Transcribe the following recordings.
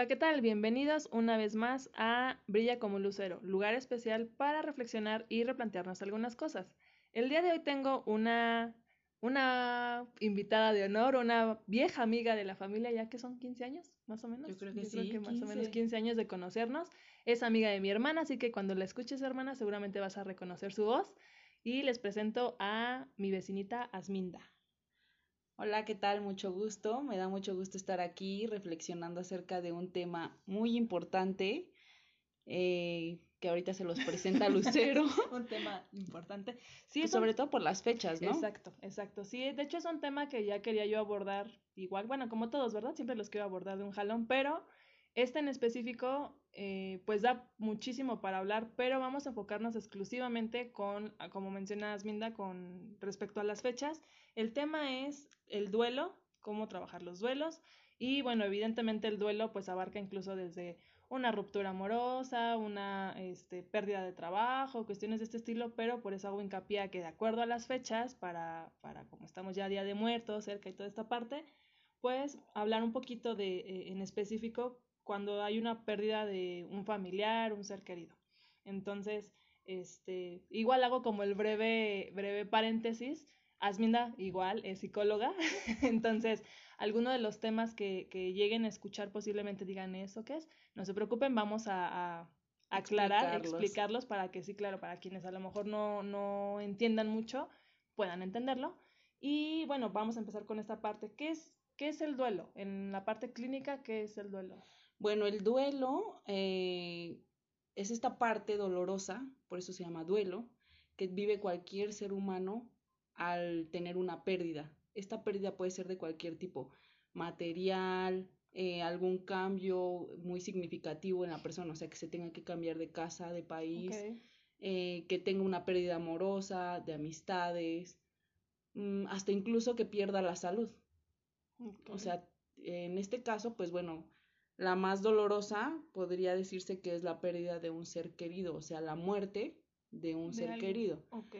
Hola, ¿qué tal? Bienvenidos una vez más a Brilla como lucero, lugar especial para reflexionar y replantearnos algunas cosas. El día de hoy tengo una, una invitada de honor, una vieja amiga de la familia, ya que son 15 años, más o menos. Yo creo que Yo sí, creo que más o menos 15. 15 años de conocernos. Es amiga de mi hermana, así que cuando la escuches, hermana, seguramente vas a reconocer su voz. Y les presento a mi vecinita Asminda. Hola, ¿qué tal? Mucho gusto. Me da mucho gusto estar aquí reflexionando acerca de un tema muy importante eh, que ahorita se los presenta Lucero, un tema importante. Sí, pues un- sobre todo por las fechas, ¿no? Exacto, exacto. Sí, de hecho es un tema que ya quería yo abordar igual, bueno, como todos, ¿verdad? Siempre los quiero abordar de un jalón, pero este en específico, eh, pues da muchísimo para hablar, pero vamos a enfocarnos exclusivamente con, como mencionas, Minda, con respecto a las fechas. El tema es el duelo, cómo trabajar los duelos, y bueno, evidentemente el duelo pues abarca incluso desde una ruptura amorosa, una este, pérdida de trabajo, cuestiones de este estilo, pero por eso hago hincapié a que de acuerdo a las fechas, para, para como estamos ya a Día de Muertos, cerca y toda esta parte, pues hablar un poquito de, eh, en específico, cuando hay una pérdida de un familiar, un ser querido. Entonces, este, igual hago como el breve, breve paréntesis. Asminda, igual, es psicóloga. Entonces, alguno de los temas que, que lleguen a escuchar posiblemente digan eso qué es. No se preocupen, vamos a, a aclarar, Explicarlos. explicarlos para que sí, claro, para quienes a lo mejor no, no entiendan mucho, puedan entenderlo. Y bueno, vamos a empezar con esta parte. ¿Qué es, qué es el duelo? En la parte clínica, ¿qué es el duelo? Bueno, el duelo eh, es esta parte dolorosa, por eso se llama duelo, que vive cualquier ser humano al tener una pérdida. Esta pérdida puede ser de cualquier tipo, material, eh, algún cambio muy significativo en la persona, o sea, que se tenga que cambiar de casa, de país, eh, que tenga una pérdida amorosa, de amistades, mm, hasta incluso que pierda la salud. O sea, en este caso, pues bueno, la más dolorosa podría decirse que es la pérdida de un ser querido, o sea, la muerte de un De ser alguien. querido. Ok.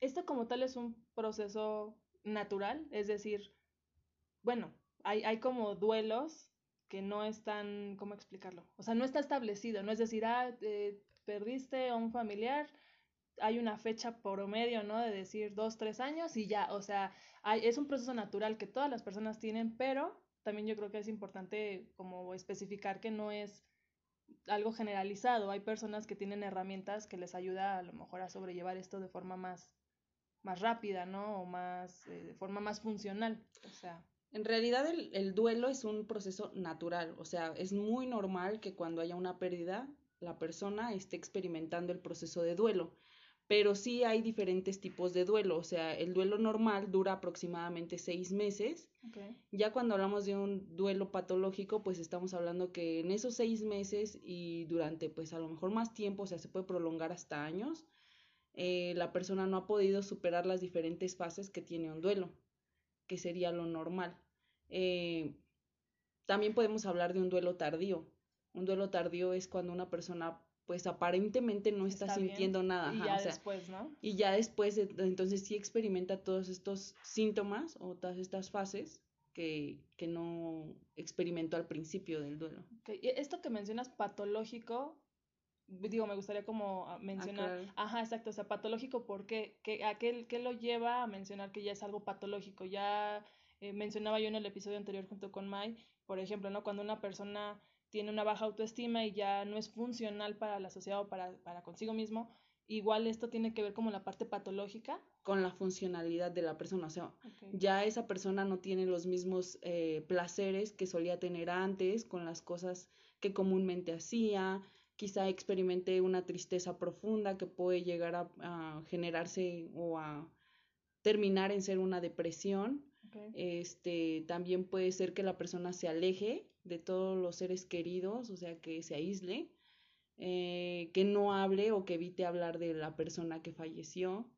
Esto como tal es un proceso natural, es decir, bueno, hay, hay como duelos que no están, ¿cómo explicarlo? O sea, no está establecido, no es decir, ah, eh, perdiste a un familiar, hay una fecha promedio, ¿no? De decir dos, tres años y ya, o sea, hay, es un proceso natural que todas las personas tienen, pero también yo creo que es importante como especificar que no es algo generalizado. Hay personas que tienen herramientas que les ayuda a lo mejor a sobrellevar esto de forma más, más rápida, ¿no? O más, eh, de forma más funcional. O sea, En realidad el, el duelo es un proceso natural, o sea, es muy normal que cuando haya una pérdida, la persona esté experimentando el proceso de duelo. Pero sí hay diferentes tipos de duelo, o sea, el duelo normal dura aproximadamente seis meses okay. Ya cuando hablamos de un duelo patológico, pues estamos hablando que en esos seis meses y durante pues a lo mejor más tiempo, o sea, se puede prolongar hasta años, eh, la persona no ha podido superar las diferentes fases que tiene un duelo, que sería lo normal. Eh, también podemos hablar de un duelo tardío. Un duelo tardío es cuando una persona pues aparentemente no está, Está bien, sintiendo nada. Y ya o sea, después, ¿no? y ya después, entonces sí experimenta todos estos síntomas o todas estas fases que, que no experimentó al principio del duelo. Esto que mencionas patológico, digo, me gustaría como ah, mencionar, ajá, exacto, o sea, patológico, ¿por qué? ¿Qué, a qué, qué lo lleva a mencionar que ya es algo patológico? Ya eh, mencionaba yo en el episodio anterior junto con Mai, por ejemplo, ¿no? Cuando una persona tiene una baja autoestima y ya no es funcional para la sociedad o para, para consigo mismo, igual esto tiene que ver como la parte patológica. con la funcionalidad de la persona. O sea, ya esa persona no tiene los mismos eh, placeres que solía tener antes con las cosas que comúnmente hacía. Quizá experimente una tristeza profunda que puede llegar a, a generarse o a terminar en ser una depresión. Este, también puede ser que la persona se aleje de todos los seres queridos, o sea, que se aísle, eh, que no hable o que evite hablar de la persona que falleció,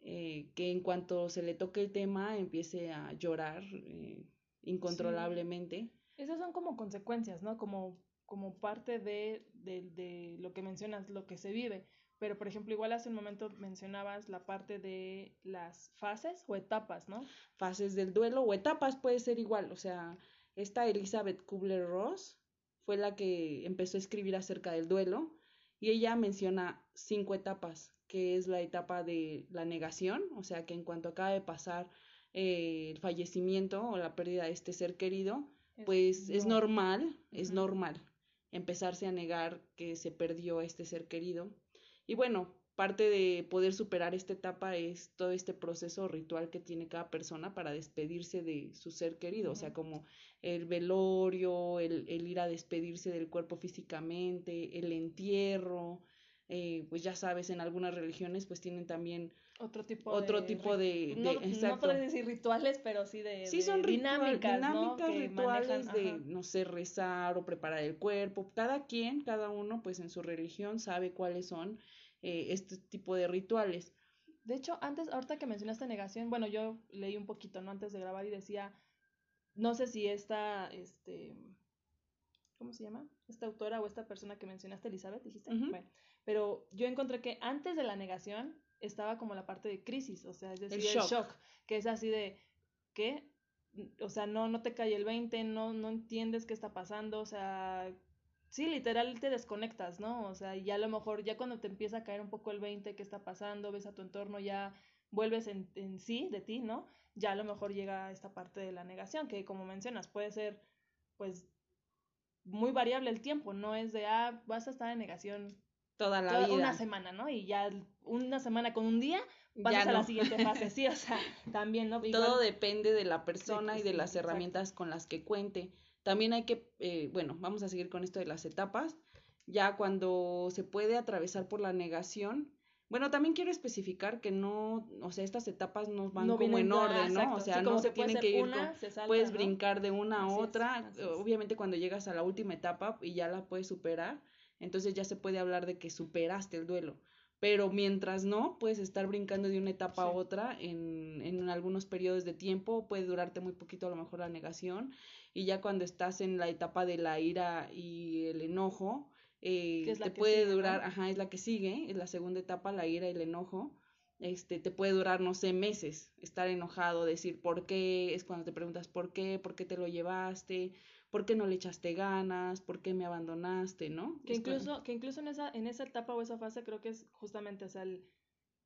eh, que en cuanto se le toque el tema empiece a llorar eh, incontrolablemente. Esas son como consecuencias, ¿no? Como, como parte de, de, de lo que mencionas, lo que se vive. Pero, por ejemplo, igual hace un momento mencionabas la parte de las fases o etapas, ¿no? Fases del duelo o etapas puede ser igual, o sea, esta Elizabeth Kubler-Ross fue la que empezó a escribir acerca del duelo y ella menciona cinco etapas, que es la etapa de la negación, o sea que en cuanto acaba de pasar eh, el fallecimiento o la pérdida de este ser querido, pues es normal, es normal empezarse a negar que se perdió este ser querido. Y bueno, parte de poder superar esta etapa es todo este proceso ritual que tiene cada persona para despedirse de su ser querido, o sea, como el velorio, el, el, ir a despedirse del cuerpo físicamente, el entierro, eh, pues ya sabes, en algunas religiones pues tienen también otro tipo otro de, tipo de, no, exacto. no decir rituales, pero sí de, sí son dinámicas, dinámicas ¿no? rituales manejan, de ajá. no sé rezar o preparar el cuerpo. Cada quien, cada uno, pues en su religión sabe cuáles son eh, este tipo de rituales. De hecho, antes, ahorita que mencionaste negación, bueno, yo leí un poquito, ¿no? Antes de grabar y decía, no sé si esta, este, ¿cómo se llama? Esta autora o esta persona que mencionaste, Elizabeth, dijiste. Ujú. Bueno, pero yo encontré que antes de la negación estaba como la parte de crisis, o sea, es decir, el shock. shock, que es así de, ¿qué? O sea, no, no te cae el 20, no, no entiendes qué está pasando, o sea, sí, literal te desconectas, ¿no? O sea, y ya a lo mejor, ya cuando te empieza a caer un poco el 20, qué está pasando, ves a tu entorno, ya vuelves en, en sí, de ti, ¿no? Ya a lo mejor llega esta parte de la negación, que como mencionas, puede ser, pues, muy variable el tiempo, no es de, ah, vas a estar en negación Toda la toda vida. una semana, ¿no? Y ya una semana con un día pasas a la siguiente fase, sí, o sea, también, ¿no? Todo depende de la persona y de sí, las exacto. herramientas con las que cuente. También hay que, eh, bueno, vamos a seguir con esto de las etapas. Ya cuando se puede atravesar por la negación, bueno, también quiero especificar que no, o sea, estas etapas no van no como en orden, ¿no? exacto, O sea, sí, no se tienen que ir una, con, salta, puedes ¿no? brincar de una a Así otra. es. Obviamente cuando llegas a la última etapa y ya la puedes superar, entonces ya se puede hablar de que superaste el duelo. Pero mientras no, puedes estar brincando de una etapa a otra en, en algunos periodos de tiempo, puede durarte muy poquito a lo mejor la negación, y ya cuando estás en la etapa de la ira y el enojo, eh, Que es la te puede sigue, ¿no? durar, ajá, es la que sigue, es la segunda etapa, la ira y el enojo, este, te puede durar, no sé, meses, estar enojado, decir por qué, es cuando te preguntas por qué, por qué te lo llevaste, por qué no le echaste ganas, por qué me abandonaste, ¿no? Que incluso, que incluso en esa, en esa etapa o esa fase creo que es justamente, o sea, el-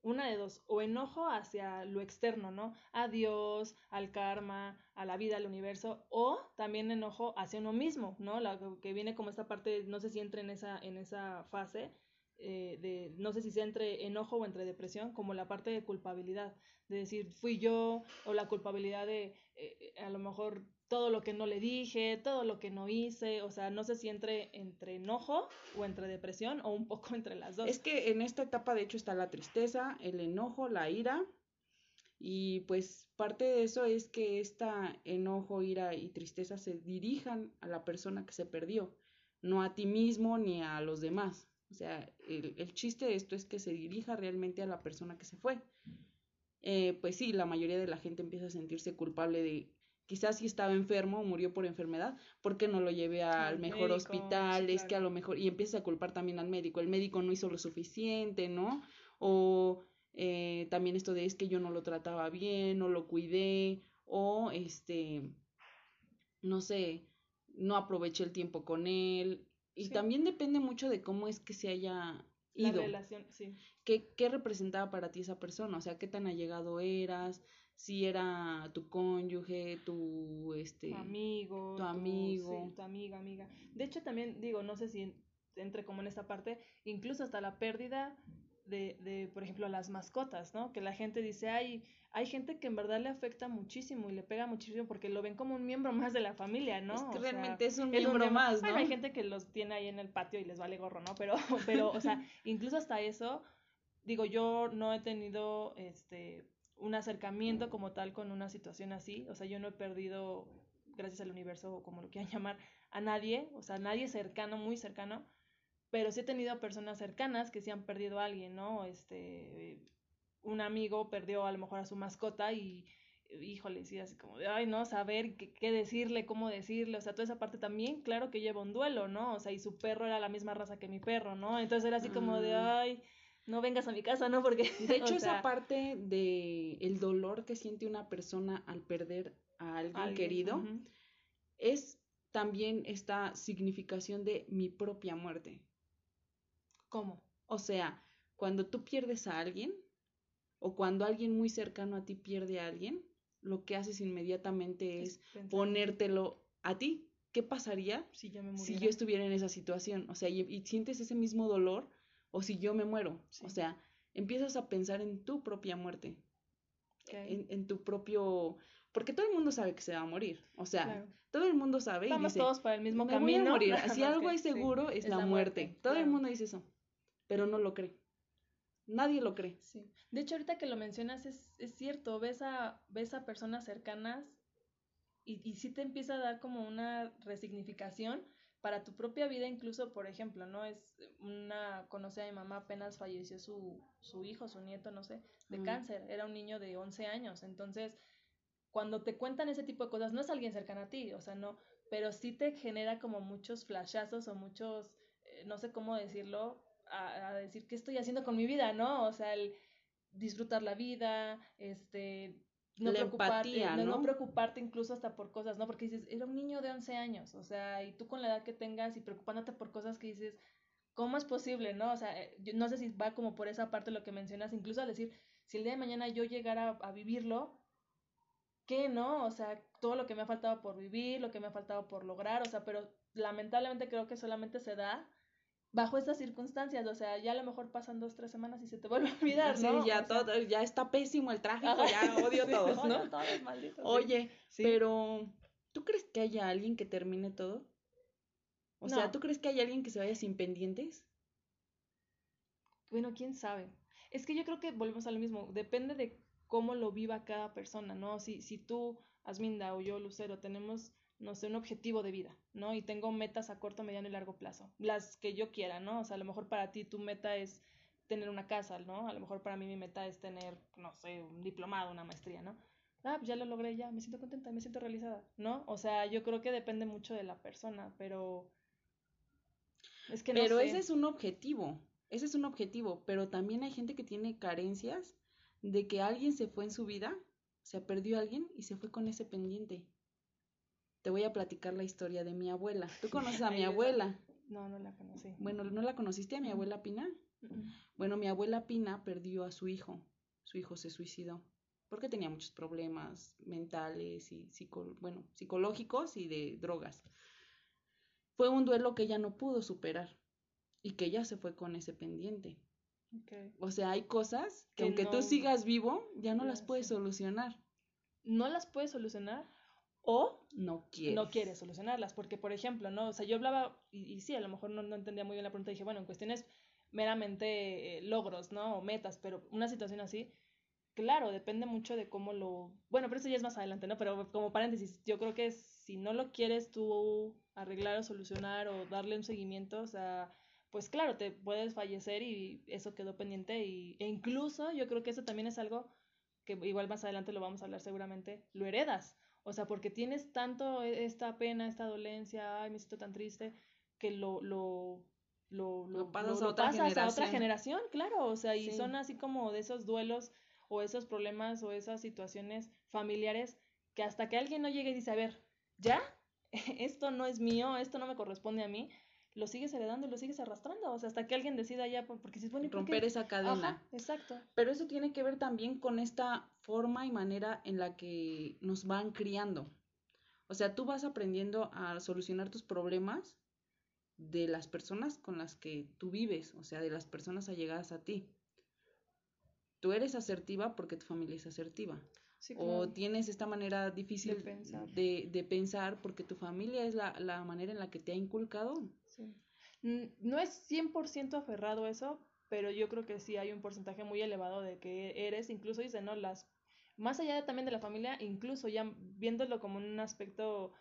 una de dos, o enojo hacia lo externo, ¿no? A Dios, al karma, a la vida, al universo, o también enojo hacia uno mismo, ¿no? La que- que viene como esta parte, no sé si entra en esa, en esa fase, eh, de, no sé si sea entre enojo o entre depresión, como la parte de culpabilidad, de decir, fui yo, o la culpabilidad de, eh, a lo mejor, todo lo que no le dije, todo lo que no hice, o sea, no sé si entre, entre enojo o entre depresión o un poco entre las dos. Es que en esta etapa de hecho está la tristeza, el enojo, la ira y pues parte de eso es que esta enojo, ira y tristeza se dirijan a la persona que se perdió, no a ti mismo ni a los demás. O sea, el, el chiste de esto es que se dirija realmente a la persona que se fue. Eh, pues sí, la mayoría de la gente empieza a sentirse culpable de quizás si estaba enfermo o murió por enfermedad, ¿por qué no lo llevé al Al mejor médico, hospital? Es que a lo mejor, y empieza a culpar también al médico, el médico no hizo lo suficiente, ¿no? O eh, también esto de es que yo no lo trataba bien, no lo cuidé, o este, no sé, no aproveché el tiempo con él. Y Sí. también depende mucho de cómo es que se haya la ido. relación, sí. ¿Qué, ¿Qué representaba para ti esa persona? O sea, ¿qué tan allegado eras? Si era tu cónyuge, tu, este... tu amigo, tu amigo. sí, tu amiga, amiga. De hecho, también digo, no sé si en- entre como en esta parte, incluso hasta la pérdida de, de, por ejemplo, las mascotas, ¿no? Que la gente dice, ay, hay gente que en verdad le afecta muchísimo y le pega muchísimo porque lo ven como un miembro más de la familia, ¿no? Es que O sea, realmente es un es un miembro miembro- más, ¿no? Bueno, hay gente que los tiene ahí en el patio y les vale gorro, ¿no? Pero, pero, o sea, incluso hasta eso, digo, yo no he tenido, este, un acercamiento como tal con una situación así, o sea, yo no he perdido, gracias al universo o como lo quieran llamar, a nadie, o sea, nadie cercano, muy cercano, pero sí he tenido personas cercanas que sí han perdido a alguien, ¿no? Este, un amigo perdió a lo mejor a su mascota y, híjole, sí, así como de, ay, no, saber qué, qué decirle, cómo decirle, o sea, toda esa parte también, claro que lleva un duelo, ¿no? O sea, y su perro era la misma raza que mi perro, ¿no? Entonces era así como de, ay, no vengas a mi casa, ¿no? Porque, De hecho, o esa parte de el dolor que siente una persona al perder a alguien, alguien, querido es también esta significación de mi propia muerte. ¿Cómo? O sea, cuando tú pierdes a alguien o cuando alguien muy cercano a ti pierde a alguien, lo que haces inmediatamente es, ponértelo a ti. ¿Qué pasaría si yo, me si yo estuviera en esa situación? O sea, y, sientes ese mismo dolor o si yo me muero. O sea, empiezas a pensar en tu propia muerte, en, tu propio... Porque todo el mundo sabe que se va a morir. O sea, todo el mundo sabe. Vamos y dice, todos para el mismo camino. Voy a morir. Si algo es seguro es, la, muerte. Todo el mundo dice eso, pero no lo cree. Nadie lo cree. Sí. De hecho, ahorita que lo mencionas, es, es cierto, ves a, ves a personas cercanas y, y sí te empieza a dar como una resignificación para tu propia vida, incluso, por ejemplo, ¿no? Es una, conoce a mi mamá, apenas falleció su, su hijo, su nieto, no sé, de cáncer, era un niño de 11 años, entonces, cuando te cuentan ese tipo de cosas, no es alguien cercano a ti, o sea, no, pero sí te genera como muchos flashazos o muchos, eh, no sé cómo decirlo, a, decir qué estoy haciendo con mi vida, ¿no? O sea, el disfrutar la vida, este, no preocuparte, ¿no? preocuparte incluso hasta por cosas, ¿no? Porque dices, era un niño de 11 años, o sea, y tú con la edad que tengas y preocupándote por cosas que dices, ¿cómo es posible, no? O sea, eh, yo no sé si va como por esa parte lo que mencionas, incluso al decir, si el día de mañana yo llegara a, a vivirlo, ¿qué no? O sea, todo lo que me ha faltado por vivir, lo que me ha faltado por lograr, o sea, pero lamentablemente creo que solamente se da bajo estas circunstancias, o sea, ya a lo mejor pasan dos, tres semanas y se te vuelve a olvidar, ¿no? Sí, ya todo, ya está pésimo el tráfico, ya odio a todos, ¿no? Todos malditos. Oye, pero ¿tú crees que haya alguien que termine todo? O sea, ¿tú crees que hay alguien que se vaya sin pendientes? Bueno, quién sabe. Es que yo creo que volvemos a lo mismo, depende de cómo lo viva cada persona, ¿no? Si, si tú, Asminda o yo, Lucero, tenemos no sé, un objetivo de vida, ¿no? Y tengo metas a corto, mediano y largo plazo, las que yo quiera, ¿no? O sea, a lo mejor para ti tu meta es tener una casa, ¿no? A lo mejor para mí mi meta es tener, no sé, un diplomado, una maestría, ¿no? Ah, pues ya lo logré, ya, me siento contenta, me siento realizada, ¿no? O sea, yo creo que depende mucho de la persona, pero es que no Pero ese es un objetivo, ese es un objetivo, pero también hay gente que tiene carencias de que alguien se fue en su vida, se perdió a alguien y se fue con ese pendiente te voy a platicar la historia de mi abuela. ¿Tú conoces a mi abuela? No, no la conocí. Bueno, ¿no la conociste a mi abuela Pina? Bueno, mi abuela Pina perdió a su hijo. Su hijo se suicidó porque tenía muchos problemas mentales y bueno, psicológicos y de drogas. Fue un duelo que ella no pudo superar y que ella se fue con ese pendiente. O sea, hay cosas que, aunque tú sigas vivo, ya no las puedes solucionar. ¿No las puedes solucionar? O no quiere. no quiere solucionarlas. Porque, por ejemplo, ¿no? O sea, yo hablaba, y, sí, a lo mejor no, no, entendía muy bien la pregunta, dije, bueno, en cuestiones meramente eh, logros, ¿no? O metas, pero una situación así, claro, depende mucho de cómo lo... Bueno, pero eso ya es más adelante, ¿no? Pero como paréntesis, yo creo que si no lo quieres tú arreglar o solucionar o darle un seguimiento, o sea, pues claro, te puedes fallecer y eso quedó pendiente y, e incluso yo creo que eso también es algo que igual más adelante lo vamos a hablar seguramente, lo heredas. O sea, porque tienes tanto e, esta pena, esta dolencia, ay, me siento tan triste, que lo, lo, lo, lo, pasas, a, otra a, otra generación, claro. O sea, y son así como de esos duelos o esos problemas o esas situaciones familiares que hasta que alguien no llegue y dice, a ver, ya, esto no es mío, esto no me corresponde a mí, lo sigues heredando y lo sigues arrastrando, o sea, hasta que alguien decida ya, porque si es bueno, romper esa cadena. exacto. Pero eso tiene que ver también con esta forma y manera en la que nos van criando. O sea, tú vas aprendiendo a solucionar tus problemas de las personas con las que tú vives, o sea, de las personas allegadas a ti. Tú eres asertiva porque tu familia es asertiva. O tienes esta manera difícil de pensar. porque tu familia es la, la manera en la que te ha inculcado no es 100% aferrado eso, pero yo creo que sí hay un porcentaje muy elevado de que eres, incluso dice, ¿no? Las, más allá también de la familia, incluso ya viéndolo como un aspecto,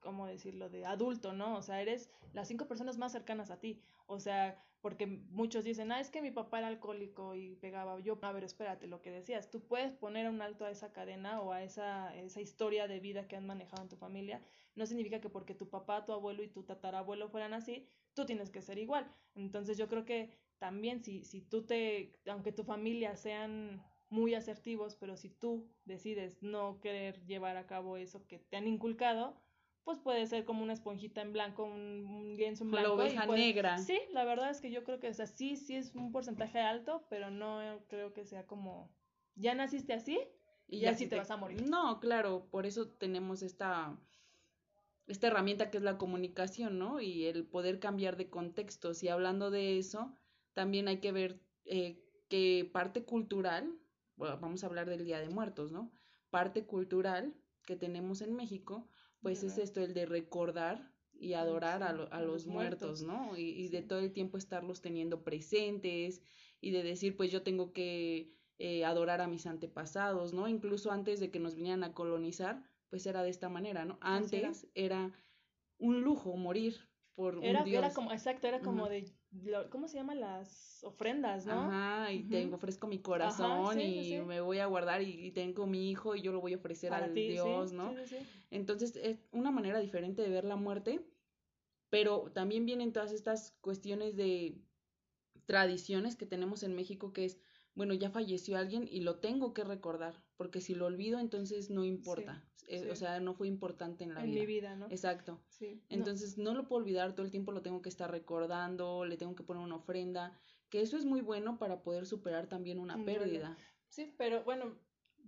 ¿cómo decirlo?, de adulto, ¿no? O sea, eres las cinco personas más cercanas a ti. O sea, porque muchos dicen, ah, es que mi papá era alcohólico y pegaba. Yo, a ver, espérate, lo que decías, tú puedes poner un alto a esa cadena o a esa, esa historia de vida que han manejado en tu familia no significa que porque tu papá, tu abuelo y tu tatarabuelo fueran así, tú tienes que ser igual. Entonces yo creo que también si, si tú te, aunque tu familia sean muy asertivos, pero si tú decides no querer llevar a cabo eso que te han inculcado, pues puede ser como una esponjita en blanco, un, lienzo en blanco. La oveja negra. Sí, la verdad es que yo creo que, o sea, sí, sí es un porcentaje alto, pero no creo que sea como, ya naciste así y ya, sí te, vas a morir. No, claro, por eso tenemos esta, esta herramienta que es la comunicación, ¿no? Y el poder cambiar de contextos. Y hablando de eso, también hay que ver eh, que parte cultural, vamos a hablar del Día de Muertos, ¿no? Parte cultural que tenemos en México, pues es esto, el de recordar y adorar a, a, los, muertos, ¿no? Y, de todo el tiempo estarlos teniendo presentes y de decir, pues yo tengo que eh, adorar a mis antepasados, ¿no? Incluso antes de que nos vinieran a colonizar, pues era de esta manera, ¿no? Antes era. un lujo morir por era, un dios. Era como, exacto, era como de ¿cómo se llaman las ofrendas, no? Ajá, y te ofrezco mi corazón y me voy a guardar y, tengo mi hijo y yo lo voy a ofrecer al Dios, ¿no? Entonces es una manera diferente de ver la muerte, pero también vienen todas estas cuestiones de tradiciones que tenemos en México que es bueno, ya falleció alguien y lo tengo que recordar, porque si lo olvido, entonces no importa. Eh, o sea, no fue importante en la vida. En mi vida, ¿no? Exacto. Sí. Entonces, no. lo puedo olvidar, todo el tiempo lo tengo que estar recordando, le tengo que poner una ofrenda, que eso es muy bueno para poder superar también una pérdida. Sí, pero bueno,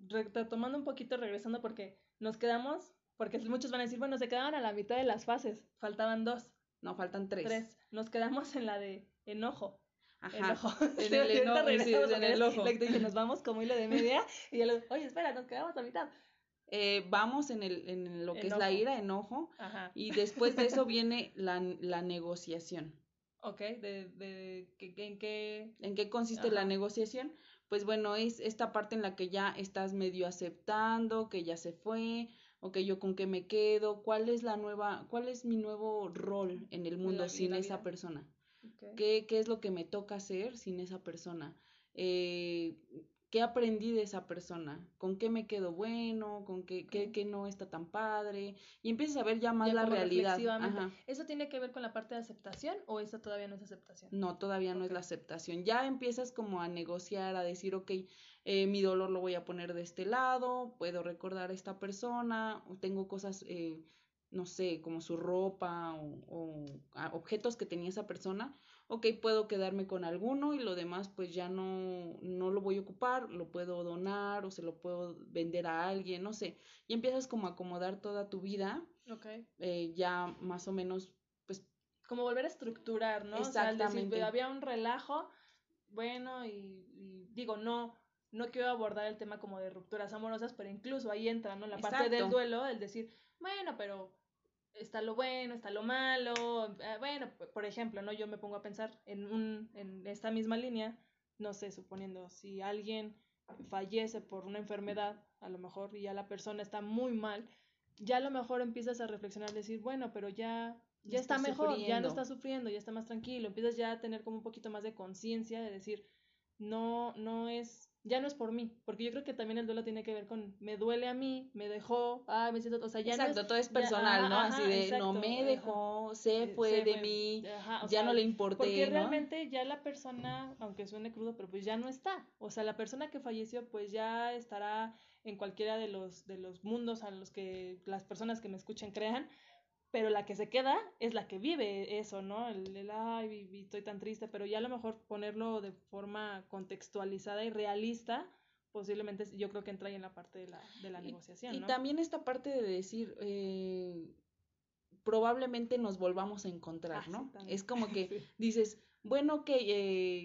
retomando un poquito, regresando, porque nos quedamos, porque muchos van a decir, bueno, se quedaban a la mitad de las fases, faltaban dos. No, faltan tres. Tres. Nos quedamos en la de enojo. Ajá. En el sí, en el ojo. Le dije, nos vamos como hilo de media. y yo le oye, espera, nos quedamos a mitad. Eh, vamos en, el, en lo que es la ira, enojo. Ajá. Y después de eso viene la, la negociación. Ok, de, de, ¿en qué? ¿En qué consiste la negociación? Pues bueno, es esta parte en la que ya estás medio aceptando, que ya se fue, o que yo con qué me quedo, cuál es la nueva, cuál es mi nuevo rol en el mundo sin esa persona. ¿Qué, ¿Qué, es lo que me toca hacer sin esa persona? Eh, ¿Qué aprendí de esa persona? ¿Con qué me quedo bueno? ¿Con qué, qué, no está tan padre? Y empiezas a ver ya más la realidad. ¿Eso tiene que ver con la parte de aceptación o eso todavía no es aceptación? No, todavía no es la aceptación. Ya empiezas como a negociar, a decir, ok, eh, mi dolor lo voy a poner de este lado, puedo recordar a esta persona, tengo cosas... Eh, no sé, como su ropa o, objetos que tenía esa persona, ok, puedo quedarme con alguno y lo demás pues ya no, no lo voy a ocupar, lo puedo donar o se lo puedo vender a alguien, no sé. Y empiezas como a acomodar toda tu vida. Ok. Eh, ya más o menos, pues... Como volver a estructurar, ¿no? Exactamente. había un relajo, bueno, y, y digo, no, no quiero abordar el tema como de rupturas amorosas, pero incluso ahí entra, ¿no? La parte del duelo, el decir, bueno, pero está lo bueno, está lo malo. Eh, bueno, por ejemplo, ¿no? Yo me pongo a pensar en, un, en esta misma línea, no sé, suponiendo si alguien fallece por una enfermedad, a lo mejor y ya la persona está muy mal, ya a lo mejor empiezas a reflexionar, decir, bueno, pero ya, ya está, mejor, ya no está sufriendo, ya está más tranquilo, empiezas ya a tener como un poquito más de conciencia de decir, no, no es ya no es por mí, porque yo creo que también el duelo tiene que ver con me duele a mí, me dejó, ah, me siento, o sea, ya Exacto, no todo es personal, ¿no? Así de no me dejó, se fue de mí, ya no le importé, Porque realmente ya la persona, aunque suene crudo, pero pues ya no está. O sea, la persona que falleció pues ya estará en cualquiera de los de los mundos a los que las personas que me escuchen crean, pero la que se queda es la que vive eso, ¿no? El, el ay, estoy tan triste, pero ya a lo mejor ponerlo de forma contextualizada y realista, posiblemente yo creo que entra ahí en la parte de la, de la negociación. Y también esta parte de decir, eh, probablemente nos volvamos a encontrar, ah, ¿no? es como que dices, bueno, que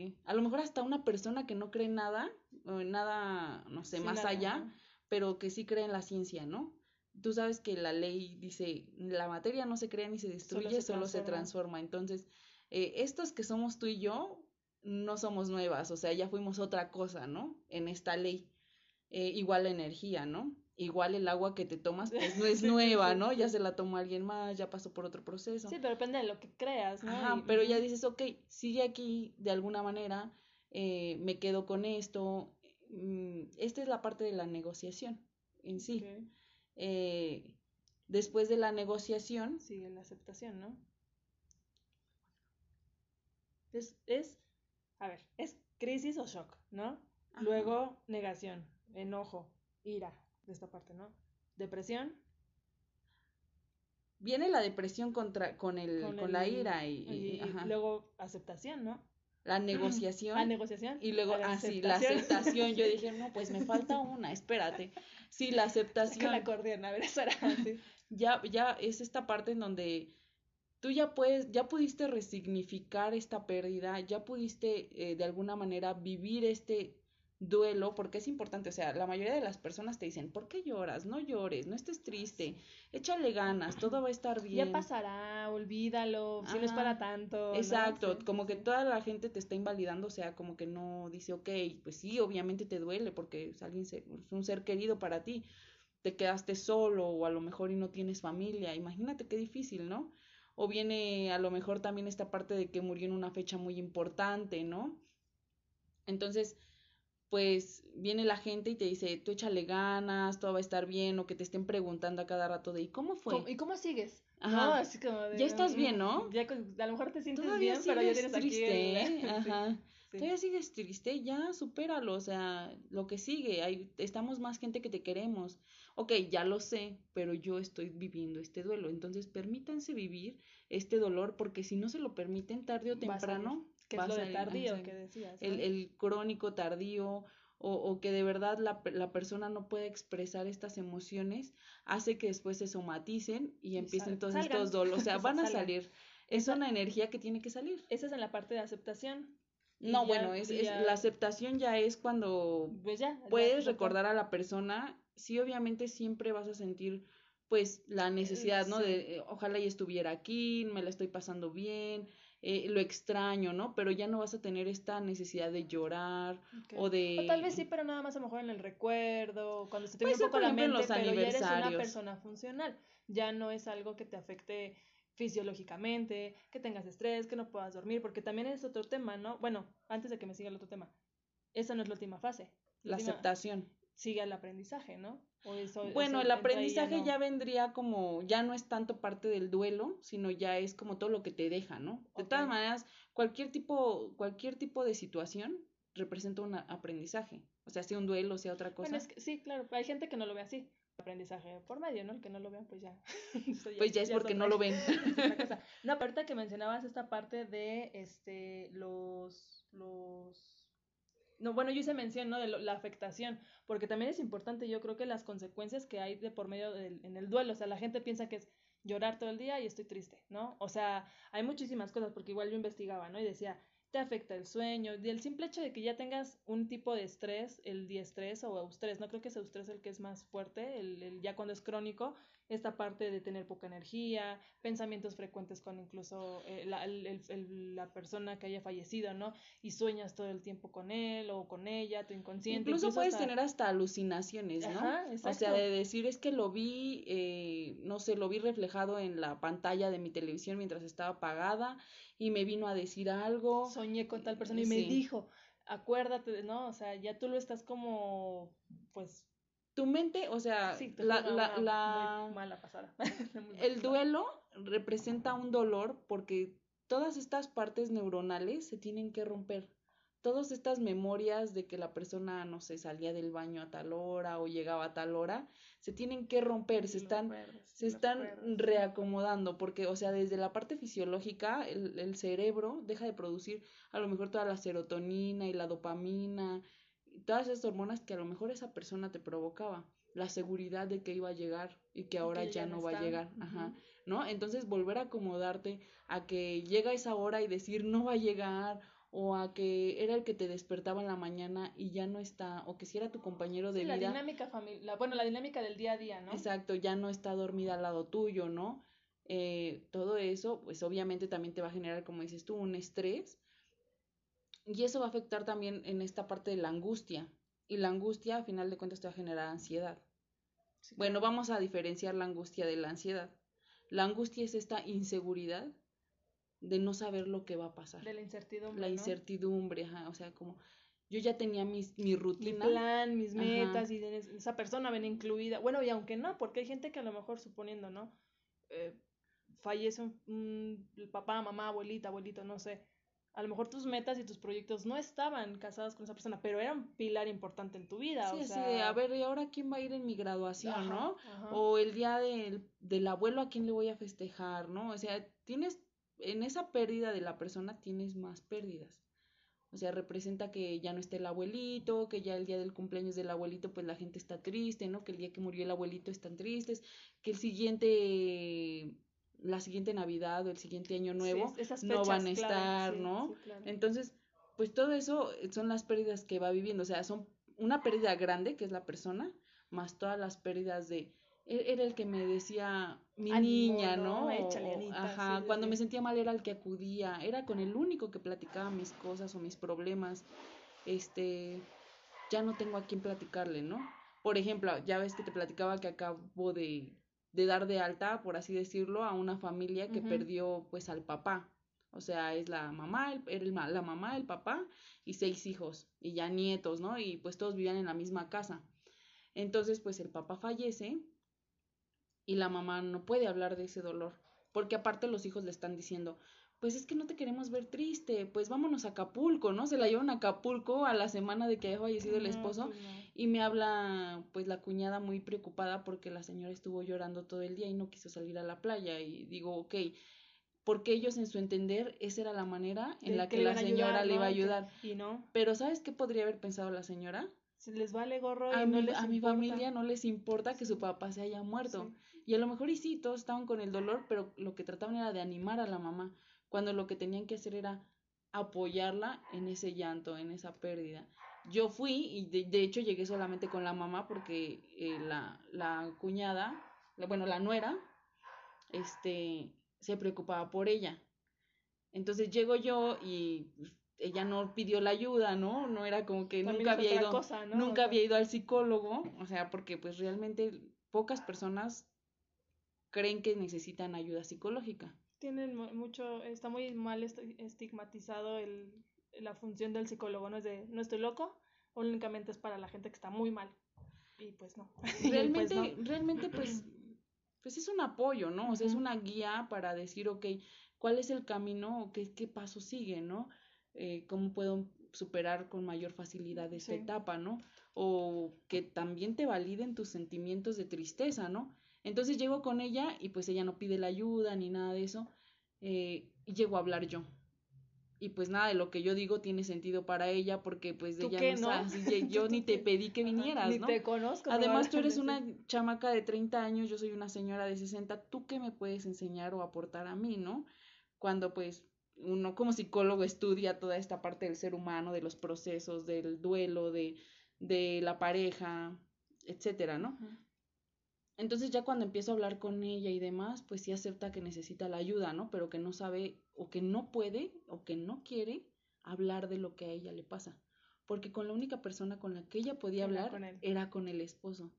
eh, a lo mejor hasta una persona que no cree nada, nada, no sé, más allá, pero que sí cree en la ciencia, ¿no? Tú sabes que la ley dice, la materia no se crea ni se destruye, solo se, transforma. Entonces, eh, estos que somos tú y yo, no somos nuevas, o sea, ya fuimos otra cosa, ¿no? En esta ley. Eh, igual la energía, ¿no? Igual el agua que te tomas, pues no es nueva, ¿no? Ya se la tomó alguien más, ya pasó por otro proceso. Sí, pero depende de lo que creas, ¿no? Ajá, pero ya dices, ok, sigue aquí de alguna manera, eh, me quedo con esto. Mm, esta es la parte de la negociación en sí. Eh, después de la negociación. Sigue la aceptación, ¿no? Es, es, a ver, es crisis o shock, ¿no? Luego negación, enojo, ira, de esta parte, ¿no? Depresión, viene la depresión contra, con, el, con, la ira y, y, luego aceptación, ¿no? La negociación. La negociación. Y luego, ah, sí, la aceptación. Yo dije, no, pues me falta una, espérate. Sí, la aceptación. la acordeón, a ver, así. ya, ya es esta parte en donde tú ya puedes, ya pudiste resignificar esta pérdida, ya pudiste eh, de alguna manera vivir este duelo, porque es importante, o sea, la mayoría de las personas te dicen, ¿por qué lloras? No llores, no estés triste, échale ganas, todo va a estar bien. Ya pasará, olvídalo, si no es para tanto. Exacto, como que toda la gente te está invalidando, o sea, como que no dice, ok, pues sí, obviamente te duele porque es, alguien, es un ser querido para ti, te quedaste solo o a lo mejor y no tienes familia, imagínate qué difícil, ¿no? O viene a lo mejor también esta parte de que murió en una fecha muy importante, ¿no? Entonces, pues viene la gente y te dice, tú échale ganas, todo va a estar bien, o que te estén preguntando a cada rato de, ¿y cómo fue? ¿Y cómo sigues? Ajá. Así como de, ya estás bien, ¿no? Ya, a lo mejor te sientes bien, pero ya tienes triste, ¿eh? Ajá. Todavía sigues triste, ya supéralo, o sea, lo que sigue, hay, estamos más gente que te queremos. Ok, ya lo sé, pero yo estoy viviendo este duelo, entonces permítanse vivir este dolor, porque si no se lo permiten tarde o temprano, que es lo de tardío que decías. El, el, crónico tardío o, o que de verdad la, la, persona no puede expresar estas emociones, hace que después se somaticen y, empiecen todos estos dolores. O sea, van a salir. Es una energía que tiene que salir. Esa es en la parte de aceptación. No, bueno, es, es, la aceptación ya es cuando pues ya, puedes recordar a la persona, sí, obviamente siempre vas a sentir pues la necesidad, ¿no? De eh, ojalá ya estuviera aquí, me la estoy pasando bien, eh, lo extraño, ¿no? Pero ya no vas a tener esta necesidad de llorar o de... O tal vez sí, pero nada más a lo mejor en el recuerdo, cuando se te viene un poco la mente, pero ya eres una persona funcional. Ya no es algo que te afecte fisiológicamente, que tengas estrés, que no puedas dormir, porque también es otro tema, ¿no? Bueno, antes de que me siga el otro tema, esa no es la última fase. La, aceptación. Sigue el aprendizaje, ¿no? bueno, el aprendizaje ya, vendría como, ya no es tanto parte del duelo, sino ya es como todo lo que te deja, ¿no? De todas maneras, cualquier tipo, cualquier tipo de situación representa un aprendizaje. O sea, sea un duelo, sea otra cosa. sí, claro, hay gente que no lo ve así. Aprendizaje por medio, ¿no? El que no lo vean, pues ya. pues ya, es porque no lo ven. no, pero ahorita que mencionabas esta parte de este los los no, bueno, yo hice mención, ¿no? De la afectación, porque también es importante, yo creo que las consecuencias que hay de por medio del, en el duelo, o sea, la gente piensa que es llorar todo el día y estoy triste, ¿no? O sea, hay muchísimas cosas, porque igual yo investigaba, ¿no? Y decía, te afecta el sueño, y el simple hecho de que ya tengas un tipo de estrés, el diestrés o eustrés, no creo que es eustrés el que es más fuerte, el, el ya cuando es crónico, esta parte de tener poca energía, pensamientos frecuentes con incluso eh, la, el, la, persona que haya fallecido, ¿no? Y sueñas todo el tiempo con él o con ella, tu inconsciente. Incluso, puedes tener hasta alucinaciones, ¿no? o sea, de decir es que lo vi, eh, no sé, lo vi reflejado en la pantalla de mi televisión mientras estaba apagada y me vino a decir algo. Soñé con tal persona y me dijo, acuérdate, ¿no? O sea, ya tú lo estás como, pues tu mente, o sea, la, la, la, mala pasada. el duelo representa un dolor porque todas estas partes neuronales se tienen que romper. Todas estas memorias de que la persona, no sé, salía del baño a tal hora o llegaba a tal hora, se tienen que romper, se están, se están reacomodando, porque, o sea, desde la parte fisiológica, el, el cerebro deja de producir a lo mejor toda la serotonina y la dopamina todas esas hormonas que a lo mejor esa persona te provocaba, la seguridad de que iba a llegar y que ahora ya, no va a llegar, ajá, ¿no? Entonces volver a acomodarte a que llega esa hora y decir no va a llegar o a que era el que te despertaba en la mañana y ya no está, o que si era tu compañero de vida. La dinámica familiar, bueno, la dinámica del día a día, ¿no? Exacto, ya no está dormida al lado tuyo, ¿no? Eh, todo eso, pues obviamente también te va a generar, como dices tú, un estrés y eso va a afectar también en esta parte de la angustia. Y la angustia, a final de cuentas, te va a generar ansiedad. Bueno, vamos a diferenciar la angustia de la ansiedad. La angustia es esta inseguridad de no saber lo que va a pasar. De la incertidumbre. La incertidumbre, ajá, o sea, como yo ya tenía mis, mi rutina. Mi plan, mis metas, y esa persona ven incluida. Bueno, y aunque no, porque hay gente que a lo mejor suponiendo, ¿no? Eh, fallece un, papá, mamá, abuelita, abuelito, no sé a lo mejor tus metas y tus proyectos no estaban casados con esa persona, pero era un pilar importante en tu vida. Sí, o sí, sea... a ver, ¿y ahora quién va a ir en mi graduación, no? O el día del, del abuelo, ¿a quién le voy a festejar, no? O sea, tienes, en esa pérdida de la persona tienes más pérdidas. O sea, representa que ya no está el abuelito, que ya el día del cumpleaños del abuelito, pues la gente está triste, ¿no? Que el día que murió el abuelito están tristes, que el siguiente la siguiente Navidad o el siguiente año nuevo no van a estar, ¿no? Entonces, pues todo eso son las pérdidas que va viviendo, o sea, son una pérdida grande, que es la persona, más todas las pérdidas de e-, era el que me decía mi niña, ¿no? ajá, cuando me sentía mal era el que acudía, era con el único que platicaba mis cosas o mis problemas. Este, ya no tengo a quién platicarle, ¿no? Por ejemplo, ya ves que te platicaba que acabo de de dar de alta, por así decirlo, a una familia que perdió pues al papá. O sea, es la mamá, el, la mamá, el papá y seis hijos y ya nietos, ¿no? Y pues todos vivían en la misma casa. Entonces, pues el papá fallece y la mamá no puede hablar de ese dolor, porque aparte los hijos le están diciendo, pues es que no te queremos ver triste, pues vámonos a Acapulco, ¿no? Se la llevan a Acapulco a la semana de que haya fallecido el esposo pues y me habla pues la cuñada muy preocupada porque la señora estuvo llorando todo el día y no quiso salir a la playa y digo, ok, porque ellos en su entender esa era la manera en la que, la señora le iba a ayudar. Y no. Pero ¿sabes qué podría haber pensado la señora? Si les vale gorro a, mi, a mi familia no les importa que su papá se haya muerto. Y a lo mejor y sí, todos estaban con el dolor, pero lo que trataban era de animar a la mamá cuando lo que tenían que hacer era apoyarla en ese llanto, en esa pérdida. Yo fui y de, hecho llegué solamente con la mamá porque eh, la, la, cuñada, bueno, la nuera, este, se preocupaba por ella. Entonces llego yo y pues, ella no pidió la ayuda, ¿no? No era como que nunca había ido, nunca había ido al psicólogo, o sea, porque pues realmente pocas personas creen que necesitan ayuda psicológica tienen mucho, está muy mal estigmatizado el, la función del psicólogo, no es de, no estoy loco, únicamente es para la gente que está muy mal. Y pues no. Realmente, pues realmente pues, pues es un apoyo, ¿no? O sea, es una guía para decir, ok, ¿cuál es el camino o qué, qué paso sigue, ¿no? Eh, ¿Cómo puedo superar con mayor facilidad esta etapa, ¿no? O que también te validen tus sentimientos de tristeza, ¿no? Entonces llego con ella y pues ella no pide la ayuda ni nada de eso. Eh, y llego a hablar yo. Y pues nada de lo que yo digo tiene sentido para ella porque pues de ella no, sabe, yo ni te pedí que vinieras, ni te conozco. Además tú eres una chamaca de 30 años, yo soy una señora de 60, ¿tú qué me puedes enseñar o aportar a mí, no? Cuando pues uno como psicólogo estudia toda esta parte del ser humano, de los procesos, del duelo, de, de la pareja, etcétera, ¿no? Entonces ya cuando empiezo a hablar con ella y demás, pues sí acepta que necesita la ayuda, ¿no? Pero que no sabe o que no puede o que no quiere hablar de lo que a ella le pasa. Porque con la única persona con la que ella podía hablar era con el esposo.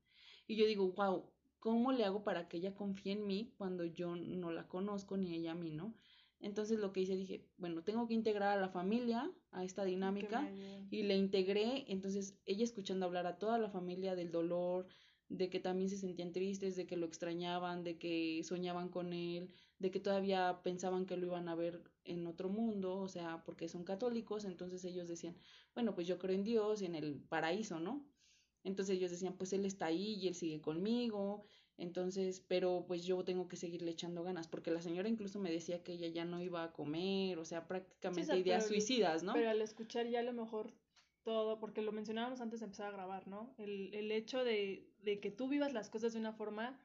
Y yo digo, wow, ¿cómo le hago para que ella confíe en mí cuando yo no la conozco ni ella a mí, ¿no? Entonces lo que hice dije, bueno, tengo que integrar a la familia a esta dinámica y le integré, entonces ella escuchando hablar a toda la familia del dolor, de que también se sentían tristes, de que lo extrañaban, de que soñaban con él, de que todavía pensaban que lo iban a ver en otro mundo, o sea, porque son católicos, entonces ellos decían, bueno, pues yo creo en Dios y en el paraíso, ¿no? Entonces ellos decían, pues él está ahí y él sigue conmigo, entonces, pero pues yo tengo que seguirle echando ganas, porque la señora incluso me decía que ella ya no iba a comer, o sea, prácticamente ideas suicidas, ¿no? Pero al escuchar ya a lo mejor todo, porque lo mencionábamos antes de empezar a grabar, ¿no? El, el hecho de, de, que tú vivas las cosas de una forma,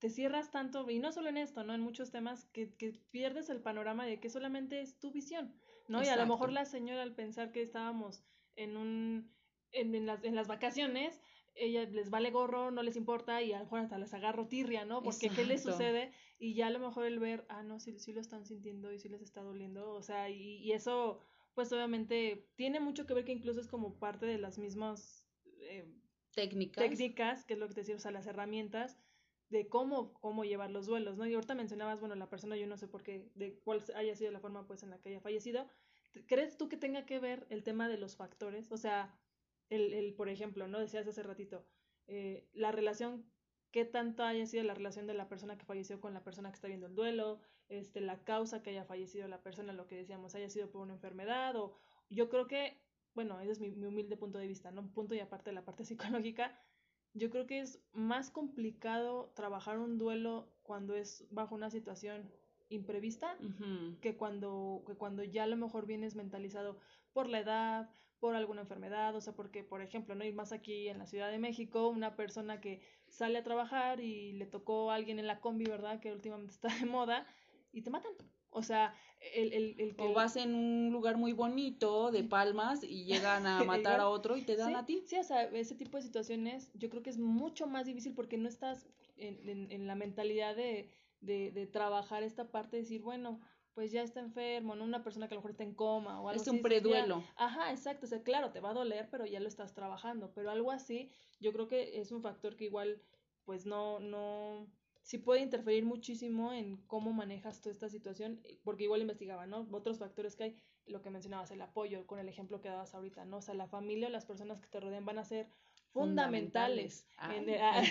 te cierras tanto, y no solo en esto, ¿no? En muchos temas, que, que pierdes el panorama de que solamente es tu visión, ¿no? Y a lo mejor la señora al pensar que estábamos en un, en, en, las, en las vacaciones, ella les vale gorro, no les importa y a lo mejor hasta les agarro tirria, ¿no? Porque ¿qué les sucede? Y ya a lo mejor el ver, ah, no, sí, sí lo están sintiendo y sí les está doliendo, o sea, y, y eso pues obviamente tiene mucho que ver que incluso es como parte de las mismas eh, técnicas. técnicas, que es lo que te decía, o sea, las herramientas de cómo, cómo llevar los duelos, ¿no? Y ahorita mencionabas, bueno, la persona, yo no sé por qué, de cuál haya sido la forma pues en la que haya fallecido. ¿Crees tú que tenga que ver el tema de los factores? O sea, el, el por ejemplo, ¿no? Decías hace ratito, eh, la relación qué tanto haya sido la relación de la persona que falleció con la persona que está viendo el duelo, este, la causa que haya fallecido la persona, lo que decíamos, haya sido por una enfermedad o yo creo que, bueno, ese es mi, mi humilde punto de vista, ¿no? Un punto y aparte de la parte psicológica, yo creo que es más complicado trabajar un duelo cuando es bajo una situación imprevista que cuando que cuando ya a lo mejor vienes mentalizado por la edad, por alguna enfermedad, o sea, porque por ejemplo, no ir más aquí en la Ciudad de México, una persona que sale a trabajar y le tocó a alguien en la combi, ¿verdad? Que últimamente está de moda y te matan. O sea, el, el, el O vas en un lugar muy bonito de palmas y llegan a matar a otro y te dan a ti. Sí, o sea, ese tipo de situaciones yo creo que es mucho más difícil porque no estás en, en, en la mentalidad de, de, de, trabajar esta parte, de decir, bueno, pues ya está enfermo, ¿no? Una persona que a lo mejor está en coma o algo así. Es un preduelo. Ajá, exacto. O sea, claro, te va a doler, pero ya lo estás trabajando. Pero algo así, yo creo que es un factor que igual, pues no, no, sí puede interferir muchísimo en cómo manejas toda esta situación, eh, porque igual investigaba, ¿no? Otros factores que hay, lo que mencionabas, el apoyo, con el ejemplo que dabas ahorita, ¿no? O sea, la familia o las personas que te rodean van a ser fundamentales. En, ah,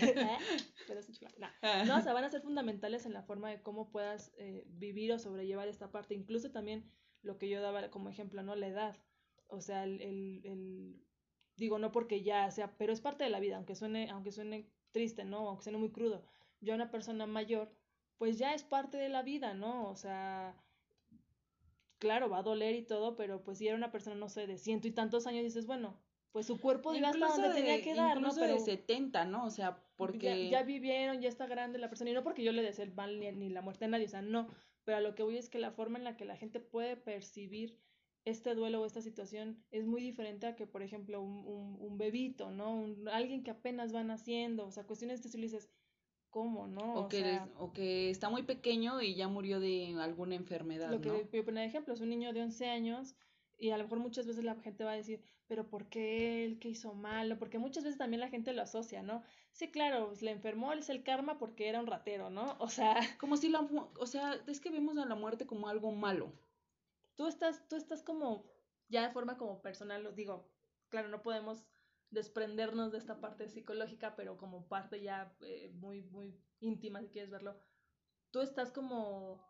no. o sea, van a ser fundamentales en la forma de cómo puedas eh, vivir o sobrellevar esta parte. Incluso también lo que yo daba como ejemplo, ¿no? La edad. O sea, el, el, el digo, no porque ya sea, pero es parte de la vida, aunque suene, aunque suene triste, ¿no? Aunque suene muy crudo ya una persona mayor, pues ya es parte de la vida, ¿no? O sea, claro, va a doler y todo, pero pues si era una persona, no sé, de ciento y tantos años, dices, bueno, pues su cuerpo ya hasta donde tenía que dar, ¿no? Pero de 70, ¿no? O sea, porque... Ya, vivieron, ya está grande la persona, y no porque yo le desee el mal ni, ni, la muerte a nadie, o sea, no, pero a lo que voy es que la forma en la que la gente puede percibir este duelo o esta situación es muy diferente a que, por ejemplo, un, un, un bebito, ¿no? Un, alguien que apenas va naciendo, o sea, cuestiones que tú le dices, cómo, ¿no? O, que, o que está muy pequeño y ya murió de alguna enfermedad. Lo que yo ponía de ejemplo es un niño de 11 años y a lo mejor muchas veces la gente va a decir, pero ¿por qué él? ¿Qué hizo malo? Porque muchas veces también la gente lo asocia, ¿no? Sí, claro, pues, le enfermó, es el karma porque era un ratero, ¿no? O sea... Como si la... O sea, es que vemos a la muerte como algo malo. Tú estás, tú estás como, ya de forma como personal, lo digo, claro, no podemos desprendernos de esta parte psicológica, pero como parte ya eh, muy, muy íntima, si quieres verlo, tú estás como,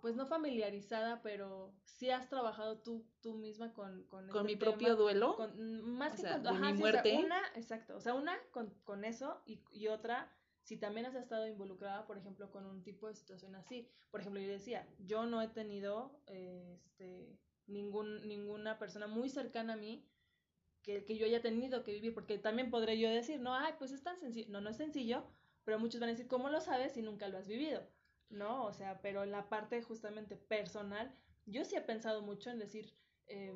pues no familiarizada, pero sí has trabajado tú, tú misma con... Con, ¿Con mi propio duelo. Con, más que con, mi muerte. una, exacto, o sea, una con, con eso y, y otra si también has estado involucrada, por ejemplo, con un tipo de situación así. Por ejemplo, yo decía, yo no he tenido este, ningún, ninguna persona muy cercana a mí que, que, yo haya tenido que vivir, porque también podré yo decir, no, ay, pues es tan sencillo, no, no es sencillo, pero muchos van a decir, ¿cómo lo sabes si nunca lo has vivido? ¿No? O sea, pero en la parte justamente personal, yo sí he pensado mucho en decir, eh,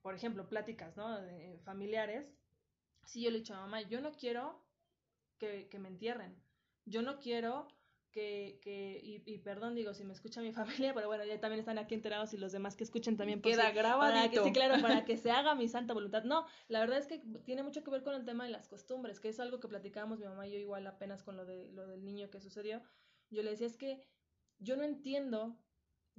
por ejemplo, pláticas, ¿no? De, familiares, si yo le he dicho a mamá, yo no quiero que, que me entierren, yo no quiero que, que y, y, perdón, digo, si me escucha mi familia, pero bueno, ya también están aquí enterados y los demás que escuchen también. Pues, Queda grabadito. sí, claro, para que se haga mi santa voluntad. No, la verdad es que tiene mucho que ver con el tema de las costumbres, que es algo que platicábamos mi mamá y yo igual apenas con lo, de, lo del niño que sucedió. Yo le decía, es que yo no entiendo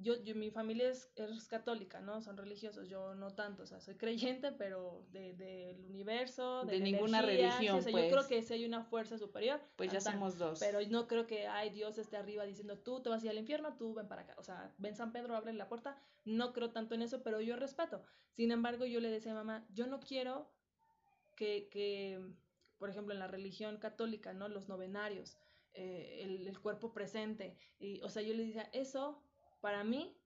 yo, yo, mi familia es, es, católica, ¿no? Son religiosos, yo no tanto, o sea, soy creyente, pero del de, universo, de, de ninguna religión, o sea, pues. Yo creo que si hay una fuerza superior. Pues ya somos dos. Pero no creo que, ay, Dios esté arriba diciendo, tú te vas a ir al infierno, tú ven para acá. O sea, ven San Pedro, abre la puerta. No creo tanto en eso, pero yo respeto. Sin embargo, yo le decía a mamá, yo no quiero que, que por ejemplo, en la religión católica, ¿no? Los novenarios, eh, el, el cuerpo presente. Y, o sea, yo le decía, eso para mí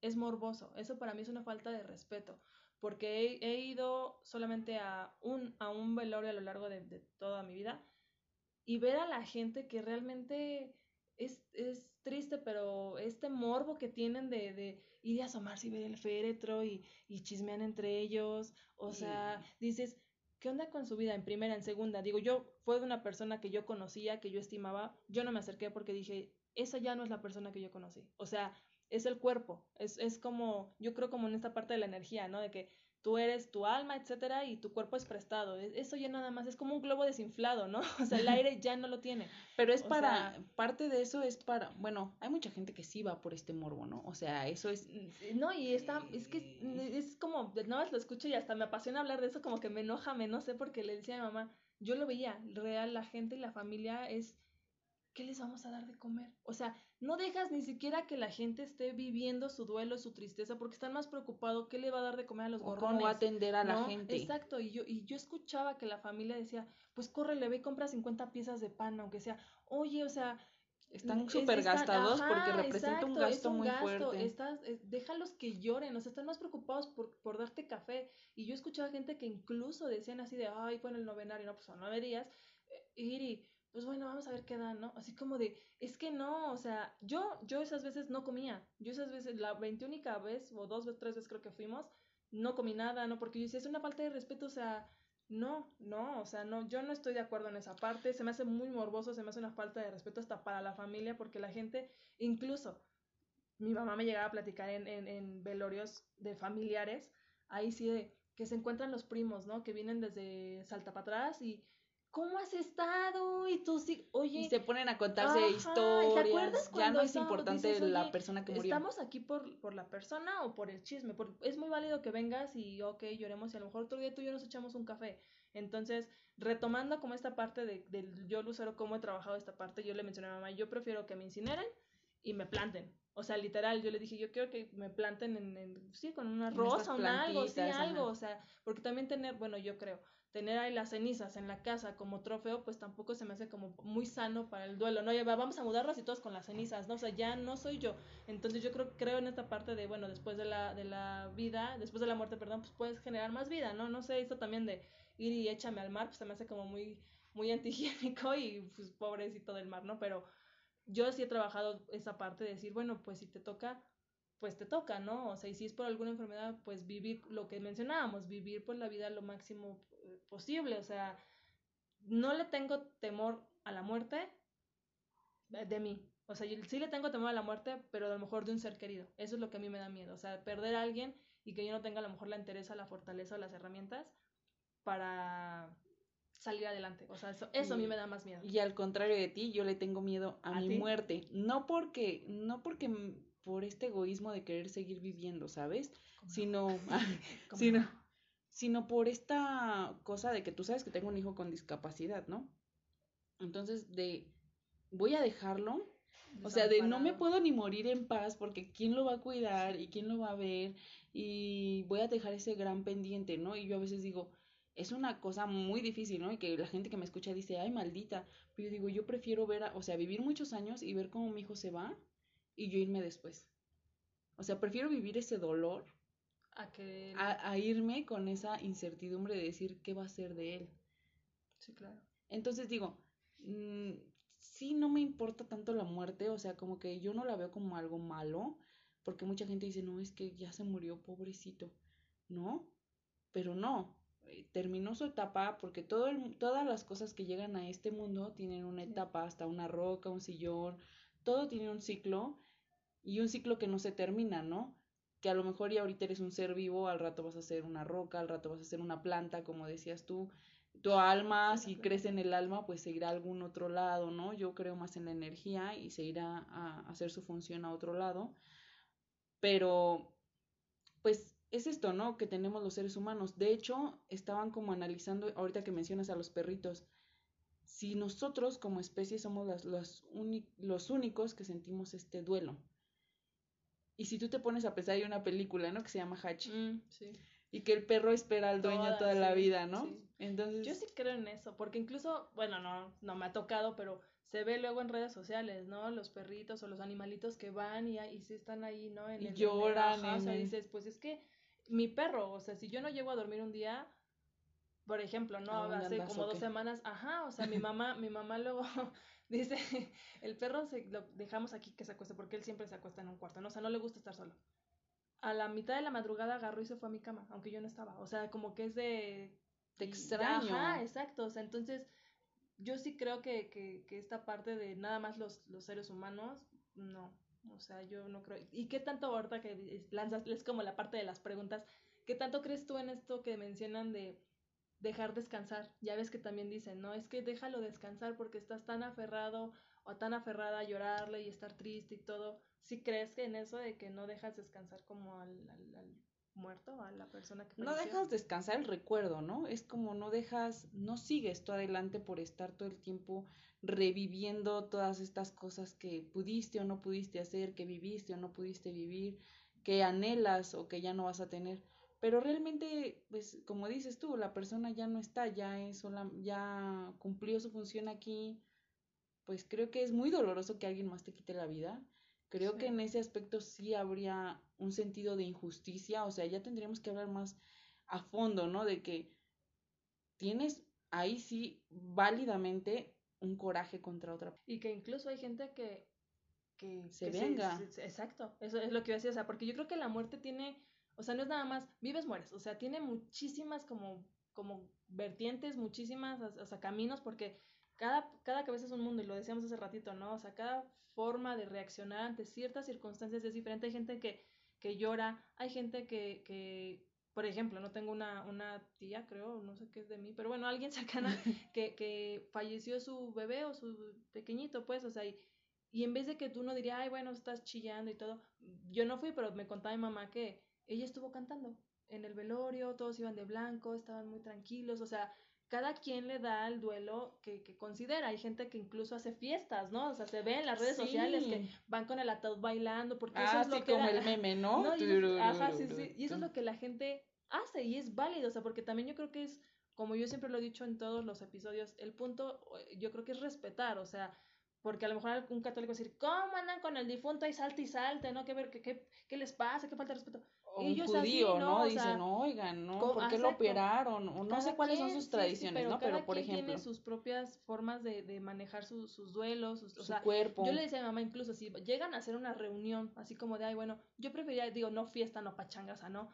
es morboso, eso para mí es una falta de respeto, porque he, he ido solamente a un, a un velorio a lo largo de, de, toda mi vida y ver a la gente que realmente es, es triste, pero este morbo que tienen de, de ir a asomarse y ver el féretro y, y chismean entre ellos, o sea, dices, ¿qué onda con su vida? En primera, en segunda, digo, yo fue de una persona que yo conocía, que yo estimaba, yo no me acerqué porque dije, esa ya no es la persona que yo conocí, o sea, es el cuerpo, es, es como, yo creo como en esta parte de la energía, ¿no? De que tú eres tu alma, etcétera, y tu cuerpo es prestado. E, eso ya nada más es como un globo desinflado, ¿no? O sea, el aire ya no lo tiene. Pero es para, sea, parte de eso es para, bueno, hay mucha gente que sí va por este morbo, ¿no? O sea, eso es... No, y está, es que es como, nada más lo escucho y hasta me apasiona hablar de eso, como que me enoja, me no sé, porque le decía a mi mamá, yo lo veía, real, la gente y la familia es ¿qué les vamos a dar de comer? O sea, no dejas ni siquiera que la gente esté viviendo su duelo, su tristeza, porque están más preocupados qué le va a dar de comer a los gorrones. ¿Cómo va a atender a la gente? Exacto, y yo, y yo escuchaba que la familia decía, pues córrele, ve y compra 50 piezas de pan, aunque sea, oye, o sea... Están súper gastados porque representa un gasto muy fuerte. Estás, déjalos que lloren, o sea, están más preocupados por, por darte café. Y yo escuchaba gente que incluso decían así de, ay, en el novenario, no, pues son nueve días, eh, Iri, pues bueno, vamos a ver qué dan, ¿no? Así como de, es que no, o sea, yo, yo esas veces no comía, yo esas veces, la veintiúnica vez, o dos, tres veces creo que fuimos, no comí nada, ¿no? Porque yo decía, es una falta de respeto, o sea, no, no, o sea, no, yo no estoy de acuerdo en esa parte, se me hace muy morboso, se me hace una falta de respeto hasta para la familia, porque la gente, incluso, mi mamá me llegaba a platicar en, en, en velorios de familiares, ahí sí de que se encuentran los primos, ¿no? Que vienen desde Salta para atrás y ¿cómo has estado? Y tú sí, oye. Y se ponen a contarse historias. ya no es importante la persona que murió. Estamos aquí por, por la persona o por el chisme. Porque es muy válido que vengas y, ok, lloremos y a lo mejor otro día tú y yo nos echamos un café. Entonces, retomando como esta parte de, del yo lucero, cómo he trabajado esta parte, yo le mencioné a mamá, yo prefiero que me incineren y me planten. O sea, literal, yo le dije, yo quiero que me planten en, en sí, con una rosa, o algo, sí, algo, o sea, porque también tener, bueno, yo creo, tener ahí las cenizas en la casa como trofeo, pues tampoco se me hace como muy sano para el duelo, ¿no? Ya vamos a mudarlas y todos con las cenizas, ¿no? O sea, ya no soy yo. Entonces yo creo, creo en esta parte de, bueno, después de la, de la vida, después de la muerte, perdón, pues puedes generar más vida, ¿no? No sé, esto también de ir y échame al mar, pues se me hace como muy, muy antihigiénico y pues pobrecito del mar, ¿no? Pero yo sí he trabajado esa parte de decir, bueno, pues si te toca, pues te toca, ¿no? O sea, y si es por alguna enfermedad, pues vivir lo que mencionábamos, vivir pues la vida lo máximo posible, o sea, no le tengo temor a la muerte de mí. O sea, sí le tengo temor a la muerte, pero a lo mejor de un ser querido. Eso es lo que a mí me da miedo. O sea, perder a alguien y que yo no tenga a lo mejor la entereza, la fortaleza o las herramientas para salir adelante. O sea, eso, eso a mí me da más miedo. Y al contrario de ti, yo le tengo miedo a, mi muerte. No porque, no porque por este egoísmo de querer seguir viviendo, ¿sabes? Sino, sino, sino por esta cosa de que tú sabes que tengo un hijo con discapacidad, ¿no? Entonces, de, voy a dejarlo, o sea, de no me puedo ni morir en paz porque quién lo va a cuidar y quién lo va a ver y voy a dejar ese gran pendiente, ¿no? Y yo a veces digo, es una cosa muy difícil, ¿no? Y que la gente que me escucha dice, ay, maldita, pero yo digo, yo prefiero ver, o sea, vivir muchos años y ver cómo mi hijo se va y yo irme después. O sea, prefiero vivir ese dolor a, que... a, irme con esa incertidumbre de decir qué va a ser de él. Sí, claro. Entonces digo, mm, sí no me importa tanto la muerte, o sea, como que yo no la veo como algo malo, porque mucha gente dice, no, es que ya se murió, pobrecito, ¿no? Pero no, eh, terminó su etapa porque todo todas las cosas que llegan a este mundo tienen una etapa, hasta una roca, un sillón, todo tiene un ciclo y un ciclo que no se termina, ¿no? que a lo mejor ya ahorita eres un ser vivo, al rato vas a ser una roca, al rato vas a ser una planta, como decías tú. Tu alma, si crece en el alma, pues se irá a algún otro lado, ¿no? Yo creo más en la energía y se irá a hacer su función a otro lado. Pero, pues es esto, ¿no? Que tenemos los seres humanos. De hecho, estaban como analizando, ahorita que mencionas a los perritos, si nosotros como especie somos las, los únicos que sentimos este duelo. Y si tú te pones a pensar, hay una película, ¿no? Que se llama Hachi. Mm, sí. Y que el perro espera al dueño toda, la vida, ¿no? Sí. Entonces. Yo sí creo en eso, porque incluso, bueno, no, no me ha tocado, pero se ve luego en redes sociales, ¿no? Los perritos o los animalitos que van y, y sí están ahí, ¿no? En y lloran. o sea, dices, pues es que mi perro, o sea, si yo no llego a dormir un día, por ejemplo, ¿no? Hace como dos semanas, ajá, o sea, mi mamá, mi mamá luego Dice, el perro se, lo dejamos aquí que se acueste porque él siempre se acuesta en un cuarto, ¿no? O sea, no le gusta estar solo. A la mitad de la madrugada agarró y se fue a mi cama, aunque yo no estaba. O sea, como que es de... Te extraño. Ajá, exacto. O sea, entonces yo sí creo que, que, que esta parte de nada más los, los seres humanos, no. O sea, yo no creo. ¿Y qué tanto ahorita que lanzas, es como la parte de las preguntas, qué tanto crees tú en esto que mencionan de dejar descansar. Ya ves que también dicen, no, es que déjalo descansar porque estás tan aferrado o tan aferrada a llorarle y estar triste y todo. ¿Sí crees que en eso de que no dejas descansar como al, muerto, a la persona que No dejas descansar el recuerdo, ¿no? Es como no dejas, no sigues tú adelante por estar todo el tiempo reviviendo todas estas cosas que pudiste o no pudiste hacer, que viviste o no pudiste vivir, que anhelas o que ya no vas a tener. Pero realmente, pues, como dices tú, la persona ya no está, ya es sola, ya cumplió su función aquí. Pues creo que es muy doloroso que alguien más te quite la vida. Creo que en ese aspecto sí habría un sentido de injusticia, o sea, ya tendríamos que hablar más a fondo, ¿no? De que tienes ahí sí válidamente un coraje contra otra. Y que incluso hay gente que... que se venga. exacto, eso es lo que iba a decir, o sea, porque yo creo que la muerte tiene, o sea, no es nada más, vives, mueres, o sea, tiene muchísimas como, como vertientes, muchísimas, o sea, caminos, porque cada, cada cabeza es un mundo, y lo decíamos hace ratito, ¿no? O sea, cada forma de reaccionar ante ciertas circunstancias es diferente. Hay gente que, que llora, hay gente que, que, por ejemplo, no tengo una, una tía, creo, no sé qué es de mí, pero bueno, alguien cercana que, que falleció su bebé o su pequeñito, pues, o sea, y, y en vez de que tú no dirías, ay, bueno, estás chillando y todo, yo no fui, pero me contaba mi mamá que ella estuvo cantando en el velorio, todos iban de blanco, estaban muy tranquilos, o sea, cada quien le da el duelo que, que, considera. Hay gente que incluso hace fiestas, ¿no? O sea, se ve en las redes sociales que van con el ataúd bailando, porque eso ah, es lo que. como el meme, ¿no? eso, ajá, sí, sí. Y eso es lo que la gente hace y es válido, o sea, porque también yo creo que es, como yo siempre lo he dicho en todos los episodios, el punto, yo creo que es respetar, o sea, porque a lo mejor algún católico va a decir, ¿cómo andan con el difunto y salte y salte, ¿no? ¿Qué, ver, qué, qué, qué les pasa? ¿Qué falta de respeto? O un judío, ¿no? Dicen, oigan, ¿no? ¿Por qué lo operaron? O no sé cuáles son sus tradiciones, ¿no? Pero, por ejemplo. tiene sus propias formas de, de manejar sus duelos, sus, su o sea, cuerpo. Yo le decía a mi mamá, incluso si llegan a hacer una reunión, así como de, ay, bueno, yo preferiría, digo, no fiesta, no pachangas, no.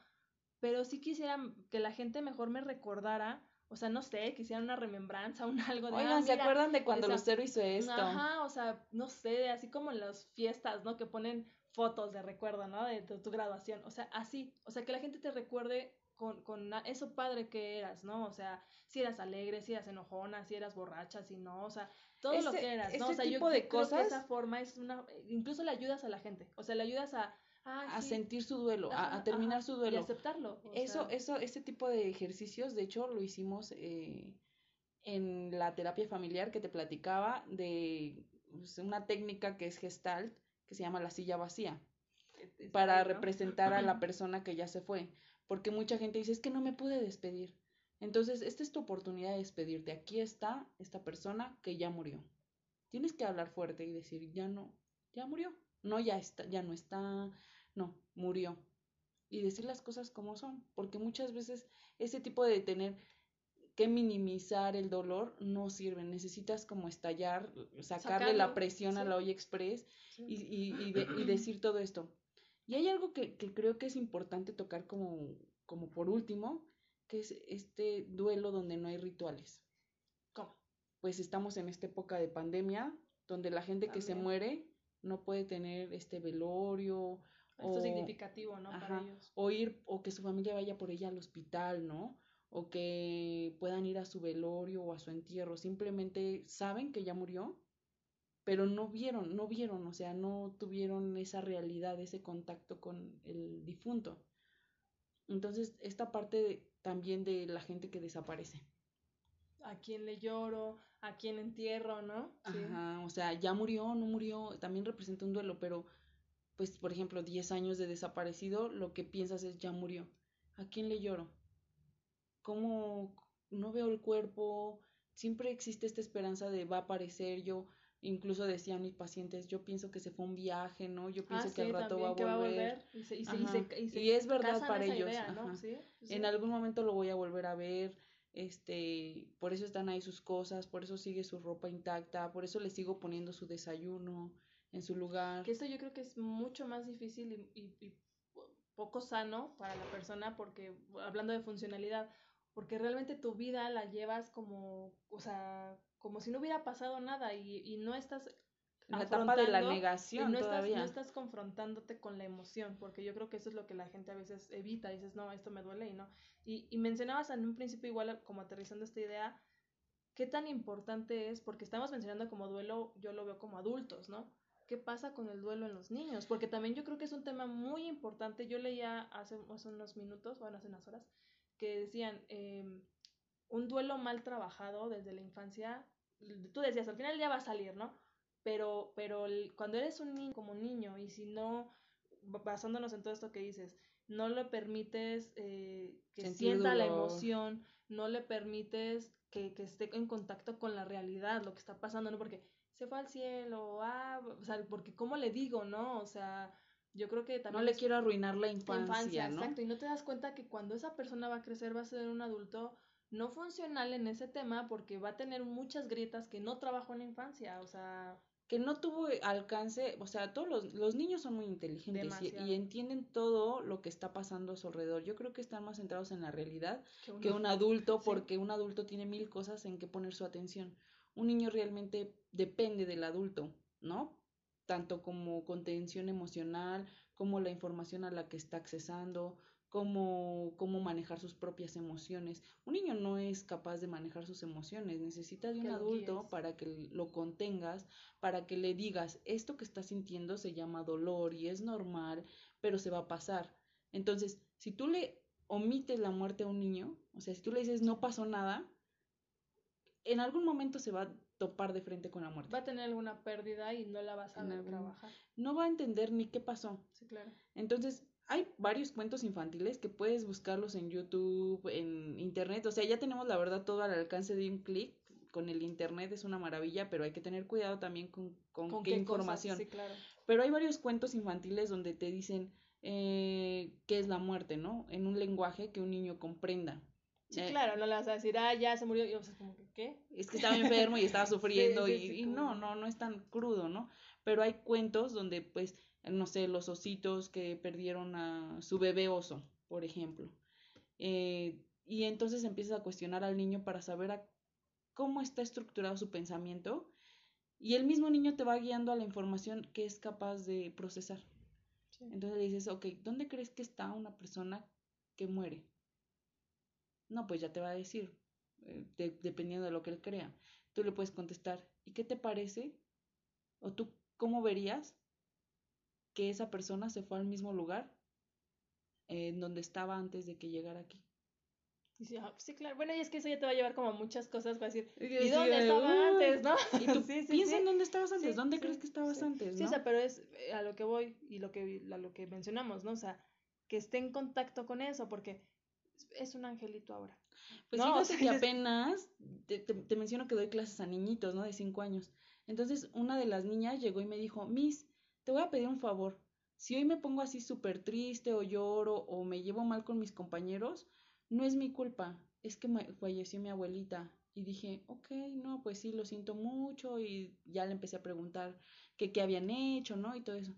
Pero sí quisiera que la gente mejor me recordara o sea, no sé, que hicieran una remembranza, un algo de... Oigan, ah, ¿se acuerdan de cuando Lucero hizo esto? Ajá, o sea, no sé, así como en las fiestas, ¿no? Que ponen fotos de recuerdo, ¿no? De tu, graduación, o sea, así, o sea, que la gente te recuerde con, con eso padre que eras, ¿no? O sea, si eras alegre, si eras enojona, si eras borracha, si no, o sea, todo lo que eras, ¿no? O sea, tipo yo de cosas... que esa forma es una, incluso le ayudas a la gente, o sea, le ayudas a, a sentir su duelo, a, terminar su duelo. Y aceptarlo. Eso, eso, ese tipo de ejercicios, de hecho, lo hicimos eh, en la terapia familiar que te platicaba de pues, una técnica que es gestalt, que se llama la silla vacía, para representar a la persona que ya se fue. Porque mucha gente dice, es que no me pude despedir. Entonces, esta es tu oportunidad de despedirte. Aquí está esta persona que ya murió. Tienes que hablar fuerte y decir, ya no, ya murió. No, ya está, ya no está, no, murió. Y decir las cosas como son, porque muchas veces ese tipo de tener que minimizar el dolor no sirve. Necesitas como estallar, sacarle la presión a la olla express y, y, y, decir todo esto. Y hay algo que, que, creo que es importante tocar como, como por último, que es este duelo donde no hay rituales. ¿Cómo? Pues estamos en esta época de pandemia, donde la gente que se muere no puede tener este velorio esto es significativo, ¿no? Para ellos. O ir, o que su familia vaya por ella al hospital, ¿no? O que puedan ir a su velorio o a su entierro. Simplemente saben que ya murió, pero no vieron, no vieron, o sea, no tuvieron esa realidad, ese contacto con el difunto. Entonces, esta parte también de la gente que desaparece. A quién le lloro, a quién entierro, ¿no? Ajá, o sea, ya murió, no murió, también representa un duelo, pero pues por ejemplo 10 años de desaparecido, lo que piensas es ya murió. ¿A quién le lloro? ¿Cómo no veo el cuerpo? Siempre existe esta esperanza de va a aparecer yo. Incluso decían mis pacientes, yo pienso que se fue un viaje, ¿no? Yo pienso ah, que al rato va a volver. Y, es verdad para ellos. En algún momento lo voy a volver a ver este, por eso están ahí sus cosas, por eso sigue su ropa intacta, por eso le sigo poniendo su desayuno, en su lugar. Que esto yo creo que es mucho más difícil y, poco sano para la persona porque, hablando de funcionalidad, porque realmente tu vida la llevas como, o sea, como si no hubiera pasado nada y, y no estás en la etapa de la negación no todavía. Estás, no estás confrontándote con la emoción, porque yo creo que eso es lo que la gente a veces evita, dices, no, esto me duele y no. Y, y mencionabas en un principio igual como aterrizando esta idea, qué tan importante es, porque estamos mencionando como duelo, yo lo veo como adultos, ¿no? Qué pasa con el duelo en los niños, porque también yo creo que es un tema muy importante. Yo leía hace, hace unos minutos, bueno, hace unas horas, que decían, em, un duelo mal trabajado desde la infancia, tú decías, al final ya va a salir, ¿no? Pero, pero cuando eres un niño como niño y si no, basándonos en todo esto que dices, no le permites eh, que sienta la emoción, no le permites que, que, esté en contacto con la realidad, lo que está pasando, ¿no? Porque se fue al cielo, ah, o sea, porque ¿cómo le digo, no? O sea, yo creo que también... No le quiero arruinar la infancia, infancia ¿no? Exacto, y no te das cuenta que cuando esa persona va a crecer va a ser un adulto no funcional en ese tema porque va a tener muchas grietas que no trabajó en la infancia, o sea que no tuvo alcance, o sea, todos los, los niños son muy inteligentes y, entienden todo lo que está pasando a su alrededor. Yo creo que están más centrados en la realidad que, un adulto, porque un adulto tiene mil cosas en que poner su atención. Un niño realmente depende del adulto, ¿no? Tanto como contención emocional, como la información a la que está accesando, cómo, cómo manejar sus propias emociones. Un niño no es capaz de manejar sus emociones, necesita de un adulto para que lo contengas, para que le digas, esto que estás sintiendo se llama dolor y es normal, pero se va a pasar. Entonces, si tú le omites la muerte a un niño, o sea, si tú le dices no pasó nada, en algún momento se va a topar de frente con la muerte. Va a tener alguna pérdida y no la vas a trabajar. No va a entender ni qué pasó. Sí, claro. Entonces, hay varios cuentos infantiles que puedes buscarlos en YouTube, en Internet. O sea, ya tenemos la verdad todo al alcance de un clic. Con el Internet es una maravilla, pero hay que tener cuidado también con, con, qué, información. Sí, claro. Pero hay varios cuentos infantiles donde te dicen eh, qué es la muerte, ¿no? En un lenguaje que un niño comprenda. Sí, eh, claro, no le vas a decir, ah, ya se murió, y o sea, como que, ¿qué? Es que estaba enfermo y estaba sufriendo, y, y no, no, no es tan crudo, ¿no? Pero hay cuentos donde, pues, no sé, los ositos que perdieron a su bebé oso, por ejemplo. Eh, y entonces empiezas a cuestionar al niño para saber cómo está estructurado su pensamiento y el mismo niño te va guiando a la información que es capaz de procesar. Entonces le dices, ok, ¿dónde crees que está una persona que muere? No, pues ya te va a decir, eh, dependiendo de lo que él crea. Tú le puedes contestar, ¿y qué te parece? ¿O tú cómo verías que esa persona se fue al mismo lugar en donde estaba antes de que llegara aquí. Ah, sí, claro. Bueno, y es que eso ya te va a llevar como a muchas cosas para decir, ¿y dónde estaba antes, no? Y tú piensa en dónde estabas antes, ¿dónde crees que estabas antes, Sí, o sea, pero es eh, a lo que voy y lo que, a lo que mencionamos, ¿no? O sea, que esté en contacto con eso, porque es un angelito ahora. Pues no, fíjate que apenas, te, te, menciono que doy clases a niñitos, ¿no? De cinco años. Entonces, una de las niñas llegó y me dijo, Miss, te voy a pedir un favor. Si hoy me pongo así súper triste o lloro o me llevo mal con mis compañeros, no es mi culpa, es que falleció mi abuelita. Y dije, ok, no, pues sí, lo siento mucho y ya le empecé a preguntar qué habían hecho, ¿no? Y todo eso.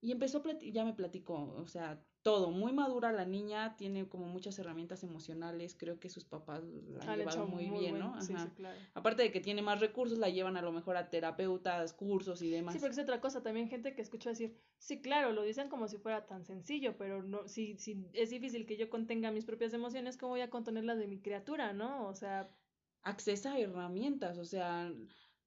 Y empezó a ya me platicó, o sea, todo, muy madura la niña, tiene como muchas herramientas emocionales, creo que sus papás la han llevado muy, bien, ¿no? Sí, sí, claro. Aparte de que tiene más recursos, la llevan a lo mejor a terapeutas, cursos y demás. Sí, porque es otra cosa, también gente que escucha decir, sí, claro, lo dicen como si fuera tan sencillo, pero no, si, si es difícil que yo contenga mis propias emociones, ¿cómo voy a contenerlas de mi criatura, no? O sea... Accesa a herramientas, o sea,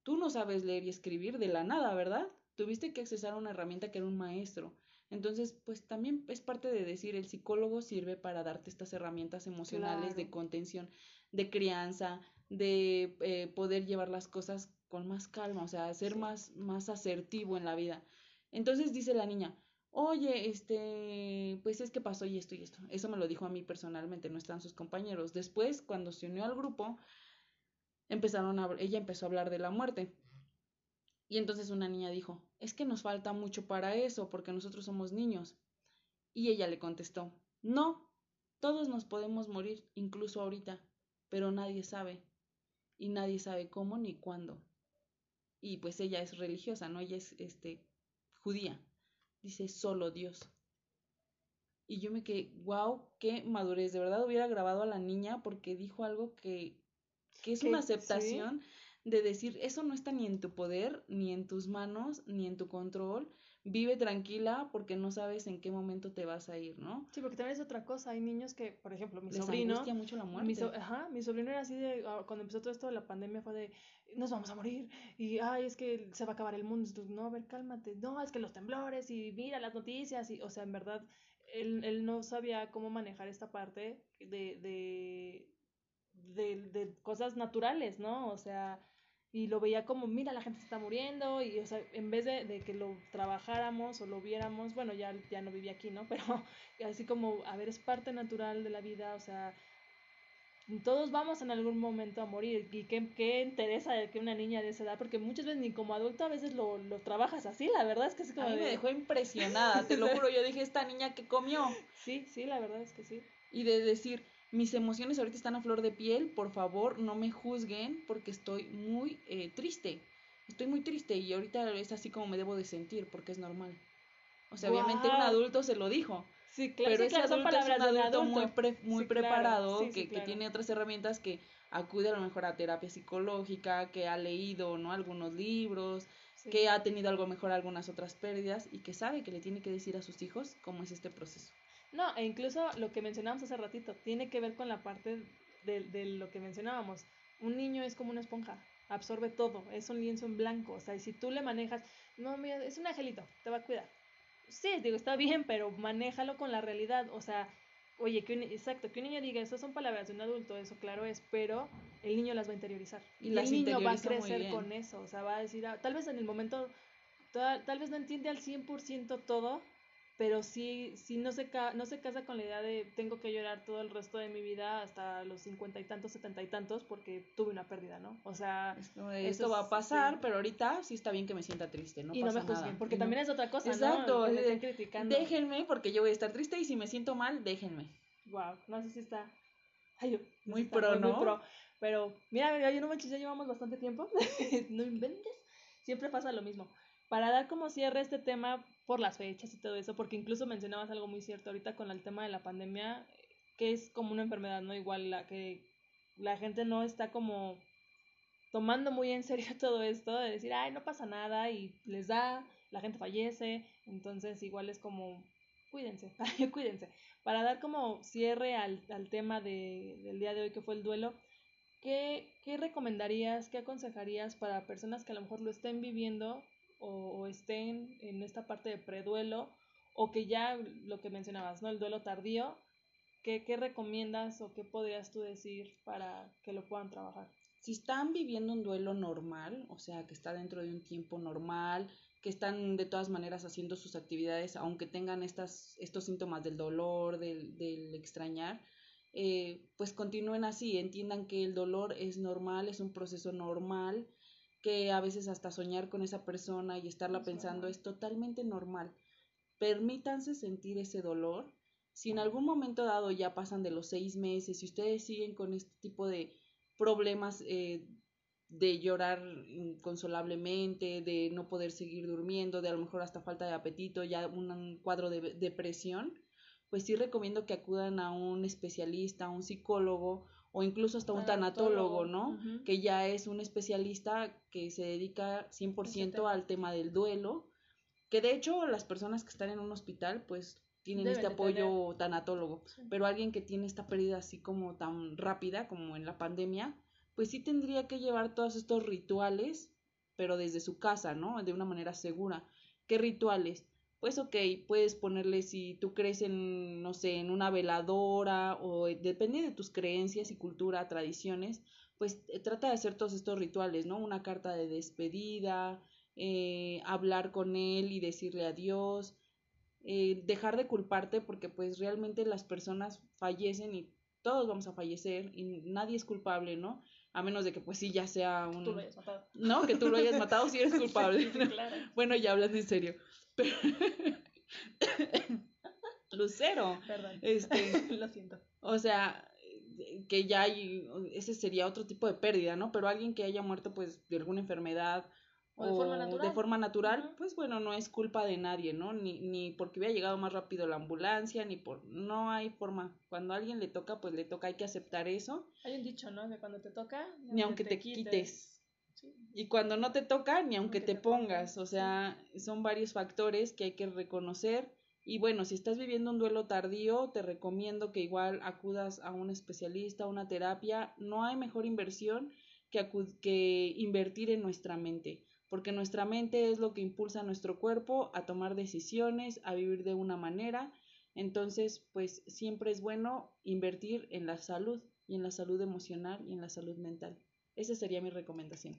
tú no sabes leer y escribir de la nada, ¿verdad? tuviste que accesar a una herramienta que era un maestro. Entonces, pues también es parte de decir, el psicólogo sirve para darte estas herramientas emocionales de contención, de crianza, de eh, poder llevar las cosas con más calma, o sea, ser más, más asertivo en la vida. Entonces dice la niña, oye, este, pues es que pasó y esto y esto. Eso me lo dijo a mí personalmente, no están sus compañeros. Después, cuando se unió al grupo, empezaron a, ella empezó a hablar de la muerte. Y entonces una niña dijo, es que nos falta mucho para eso, porque nosotros somos niños. Y ella le contestó, no, todos nos podemos morir, incluso ahorita, pero nadie sabe. Y nadie sabe cómo ni cuándo. Y pues ella es religiosa, ¿no? Ella es este judía. Dice solo Dios. Y yo me quedé, wow, qué madurez. De verdad hubiera grabado a la niña porque dijo algo que, que es una aceptación de decir, eso no está ni en tu poder, ni en tus manos, ni en tu control, vive tranquila porque no sabes en qué momento te vas a ir, ¿no? Sí, porque también es otra cosa. Hay niños que, por ejemplo, mi sobrino. mucho la muerte. Mi, ajá, mi sobrino era así de. Ah, cuando empezó todo esto de la pandemia fue de. Nos vamos a morir. Y, ay, es que se va a acabar el mundo. no, a ver, cálmate. No, es que los temblores y mira las noticias. Y, o sea, en verdad, él, él no sabía cómo manejar esta parte de, de, de, de cosas naturales, ¿no? O sea y lo veía como, mira, la gente se está muriendo, y o sea, en vez de, de, que lo trabajáramos o lo viéramos, bueno, ya, ya no vivía aquí, ¿no? Pero así como, a ver, es parte natural de la vida, o sea, todos vamos en algún momento a morir, y qué, qué interesa que una niña de esa edad, porque muchas veces ni como adulto a veces lo, lo trabajas así, la verdad es que es como... A mí me dejó impresionada, te lo juro, yo dije, esta niña que comió. Sí, sí, la verdad es que sí. Y de decir, mis emociones ahorita están a flor de piel, por favor no me juzguen porque estoy muy eh, triste. Estoy muy triste y ahorita es así como me debo de sentir porque es normal. O sea, obviamente un adulto se lo dijo. Sí, claro, pero ese adulto es un adulto, muy, muy preparado, que, que tiene otras herramientas que acude a lo mejor a terapia psicológica, que ha leído ¿no? algunos libros, que ha tenido algo mejor algunas otras pérdidas y que sabe que le tiene que decir a sus hijos cómo es este proceso. No, e incluso lo que mencionábamos hace ratito, tiene que ver con la parte de, de lo que mencionábamos. Un niño es como una esponja, absorbe todo, es un lienzo en blanco, o sea, y si tú le manejas, no, mira, es un angelito, te va a cuidar. Sí, digo, está bien, pero manéjalo con la realidad, o sea, oye, que un, exacto, que un niño diga, esas son palabras de un adulto, eso claro es, pero el niño las va a interiorizar. Y, el niño va a crecer con eso, o sea, va a decir, ah, tal vez en el momento, tal, tal vez no entiende al 100% todo, pero sí, sí no, se no se casa con la idea de tengo que llorar todo el resto de mi vida hasta los cincuenta y tantos, setenta y tantos porque tuve una pérdida, ¿no? O sea, esto, va a pasar, pero ahorita sí está bien que me sienta triste, no y no me juzguen, porque también es otra cosa, Exacto, ¿no? criticando. Déjenme porque yo voy a estar triste y si me siento mal, déjenme. Wow, no sé si está Ay, muy pro, ¿no? Muy pro. Pero mira, yo no manches, ya llevamos bastante tiempo. no inventes. Siempre pasa lo mismo. Para dar como cierre este tema, por las fechas y todo eso, porque incluso mencionabas algo muy cierto ahorita con el tema de la pandemia, que es como una enfermedad, ¿no? Igual la que la gente no está como tomando muy en serio todo esto de decir, ay, no pasa nada y les da, la gente fallece, entonces igual es como, cuídense, cuídense. Para dar como cierre al, al tema de, del día de hoy que fue el duelo, ¿qué, ¿qué recomendarías, qué aconsejarías para personas que a lo mejor lo estén viviendo o, estén en esta parte de preduelo o que ya lo que mencionabas, ¿no? El duelo tardío, ¿qué, ¿qué recomiendas o qué podrías tú decir para que lo puedan trabajar? Si están viviendo un duelo normal, o sea, que está dentro de un tiempo normal, que están de todas maneras haciendo sus actividades, aunque tengan estas, estos síntomas del dolor, del, del extrañar, eh, pues continúen así, entiendan que el dolor es normal, es un proceso normal, que a veces hasta soñar con esa persona y estarla pensando es totalmente normal. Permítanse sentir ese dolor. Si en algún momento dado ya pasan de los seis meses y ustedes siguen con este tipo de problemas eh, de llorar inconsolablemente, de no poder seguir durmiendo, de a lo mejor hasta falta de apetito, ya un cuadro de depresión, pues sí recomiendo que acudan a un especialista, a un psicólogo o incluso hasta un tanatólogo, ¿no? Que ya es un especialista que se dedica 100% al tema del duelo, que de hecho las personas que están en un hospital pues tienen este apoyo tanatólogo, pero alguien que tiene esta pérdida así como tan rápida como en la pandemia, pues sí tendría que llevar todos estos rituales, pero desde su casa, ¿no? De una manera segura. ¿Qué rituales? Pues ok, puedes ponerle si tú crees en, no sé, en una veladora o depende de tus creencias y cultura, tradiciones, pues eh, trata de hacer todos estos rituales, ¿no? Una carta de despedida, eh, hablar con él y decirle adiós, eh, dejar de culparte porque pues realmente las personas fallecen y todos vamos a fallecer y nadie es culpable, ¿no? A menos de que pues sí ya sea un... Tú lo hayas matado. No, que tú lo hayas matado si eres culpable. claro. Bueno, ya hablas en serio. Lucero. Perdón. Este, lo siento. O sea, que ya hay, ese sería otro tipo de pérdida, ¿no? Pero alguien que haya muerto pues de alguna enfermedad o, de forma natural, de forma natural pues bueno, no es culpa de nadie, ¿no? Ni, ni porque hubiera llegado más rápido la ambulancia, ni por, no hay forma. Cuando a alguien le toca, pues le toca, hay que aceptar eso. Hay un dicho, ¿no? Que cuando te toca, ni, aunque te, quites. Y cuando no te toca, ni aunque te pongas, o sea, son varios factores que hay que reconocer. Y bueno, si estás viviendo un duelo tardío, te recomiendo que igual acudas a un especialista, a una terapia. No hay mejor inversión que, que invertir en nuestra mente, porque nuestra mente es lo que impulsa a nuestro cuerpo a tomar decisiones, a vivir de una manera. Entonces, pues siempre es bueno invertir en la salud y en la salud emocional y en la salud mental. Esa sería mi recomendación.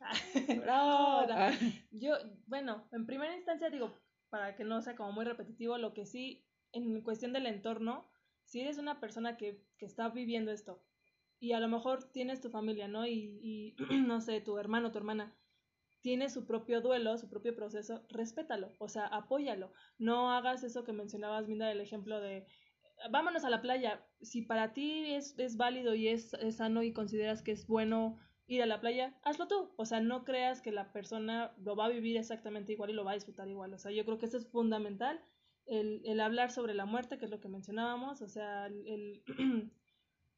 Ah. Yo, bueno, en primera instancia digo, para que no sea como muy repetitivo, lo que sí, en cuestión del entorno, si eres una persona que, que está viviendo esto y a lo mejor tienes tu familia, ¿no? Y, y no sé, tu hermano, tu hermana, tiene su propio duelo, su propio proceso, respétalo, o sea, apóyalo. No hagas eso que mencionabas, Minda, del ejemplo de vámonos a la playa. Si para ti es, es válido y es, es, sano y consideras que es bueno ir a la playa, hazlo tú. O sea, no creas que la persona lo va a vivir exactamente igual y lo va a disfrutar igual. O sea, yo creo que eso es fundamental, el, el hablar sobre la muerte, que es lo que mencionábamos, o sea, el,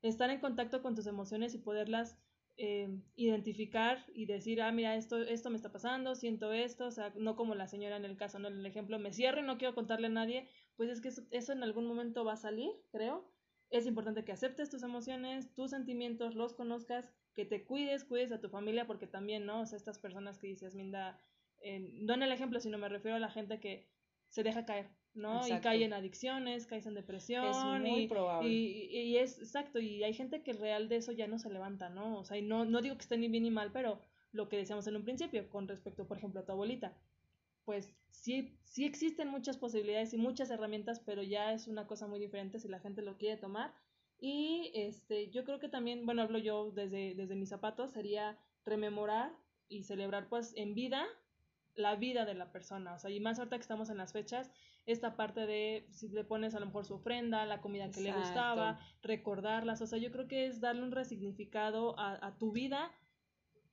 estar en contacto con tus emociones y poderlas eh, identificar y decir, ah, mira, esto, esto me está pasando, siento esto, o sea, no como la señora en el caso, no en el ejemplo, me cierro y no quiero contarle a nadie, pues es que eso, eso en algún momento va a salir, creo. Es importante que aceptes tus emociones, tus sentimientos, los conozcas que te cuides, cuides a tu familia, porque también, ¿no? O sea, estas personas que dices, Minda, no en el ejemplo, sino me refiero a la gente que se deja caer, ¿no? Y cae en adicciones, cae en depresión. Es muy y, probable. Y, es exacto, y hay gente que real de eso ya no se levanta, ¿no? O sea, y no, no digo que esté ni bien ni mal, pero lo que decíamos en un principio, con respecto, por ejemplo, a tu abuelita, pues sí, sí existen muchas posibilidades y muchas herramientas, pero ya es una cosa muy diferente si la gente lo quiere tomar. Y este, yo creo que también, bueno, hablo yo desde, desde mis zapatos, sería rememorar y celebrar pues en vida la vida de la persona, o sea, y más ahorita que estamos en las fechas, esta parte de si le pones a lo mejor su ofrenda, la comida que le gustaba, recordarlas, o sea, yo creo que es darle un resignificado a, a tu vida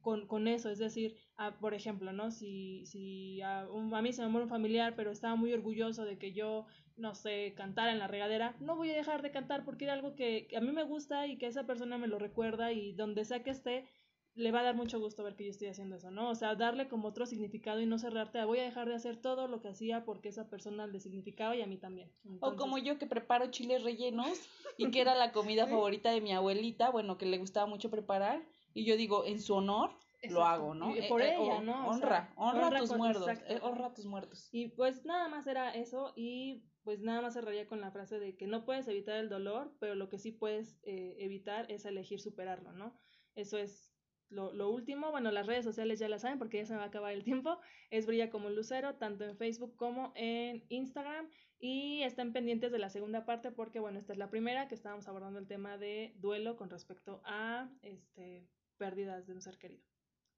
con, con, eso, es decir, por ejemplo, ¿no? Si, si a, a, mí se me muere un familiar, pero estaba muy orgulloso de que yo no sé, cantar en la regadera, no voy a dejar de cantar porque era algo que, a mí me gusta y que esa persona me lo recuerda y donde sea que esté, le va a dar mucho gusto ver que yo estoy haciendo eso, ¿no? O sea, darle como otro significado y no cerrarte a voy a dejar de hacer todo lo que hacía porque esa persona le significaba y a mí también. O como yo que preparo chiles rellenos y que era la comida favorita de mi abuelita, bueno, que le gustaba mucho preparar y yo digo, en su honor, lo hago, ¿no? por eh, ella, ¿no? Honra, honra, a tus muertos, eh, honra a tus muertos. Y pues nada más era eso y pues nada más cerraría con la frase de que no puedes evitar el dolor, pero lo que sí puedes eh, evitar es elegir superarlo, ¿no? Eso es lo, lo, último. Bueno, las redes sociales ya las saben porque ya se me va a acabar el tiempo. Es Brilla como un lucero, tanto en Facebook como en Instagram. Y estén pendientes de la segunda parte porque, bueno, esta es la primera que estábamos abordando el tema de duelo con respecto a este, pérdidas de un ser querido.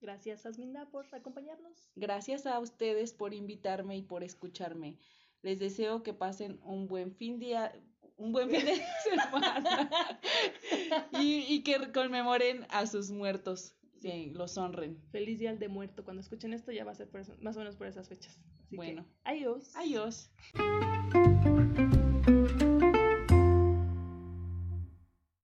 Gracias, Asminda, por acompañarnos. Gracias a ustedes por invitarme y por escucharme. Les deseo que pasen un buen fin día, un buen fin de semana y, que conmemoren a sus muertos, que los honren. Feliz día de muerto. Cuando escuchen esto ya va a ser más o menos por esas fechas. bueno. adiós. Adiós.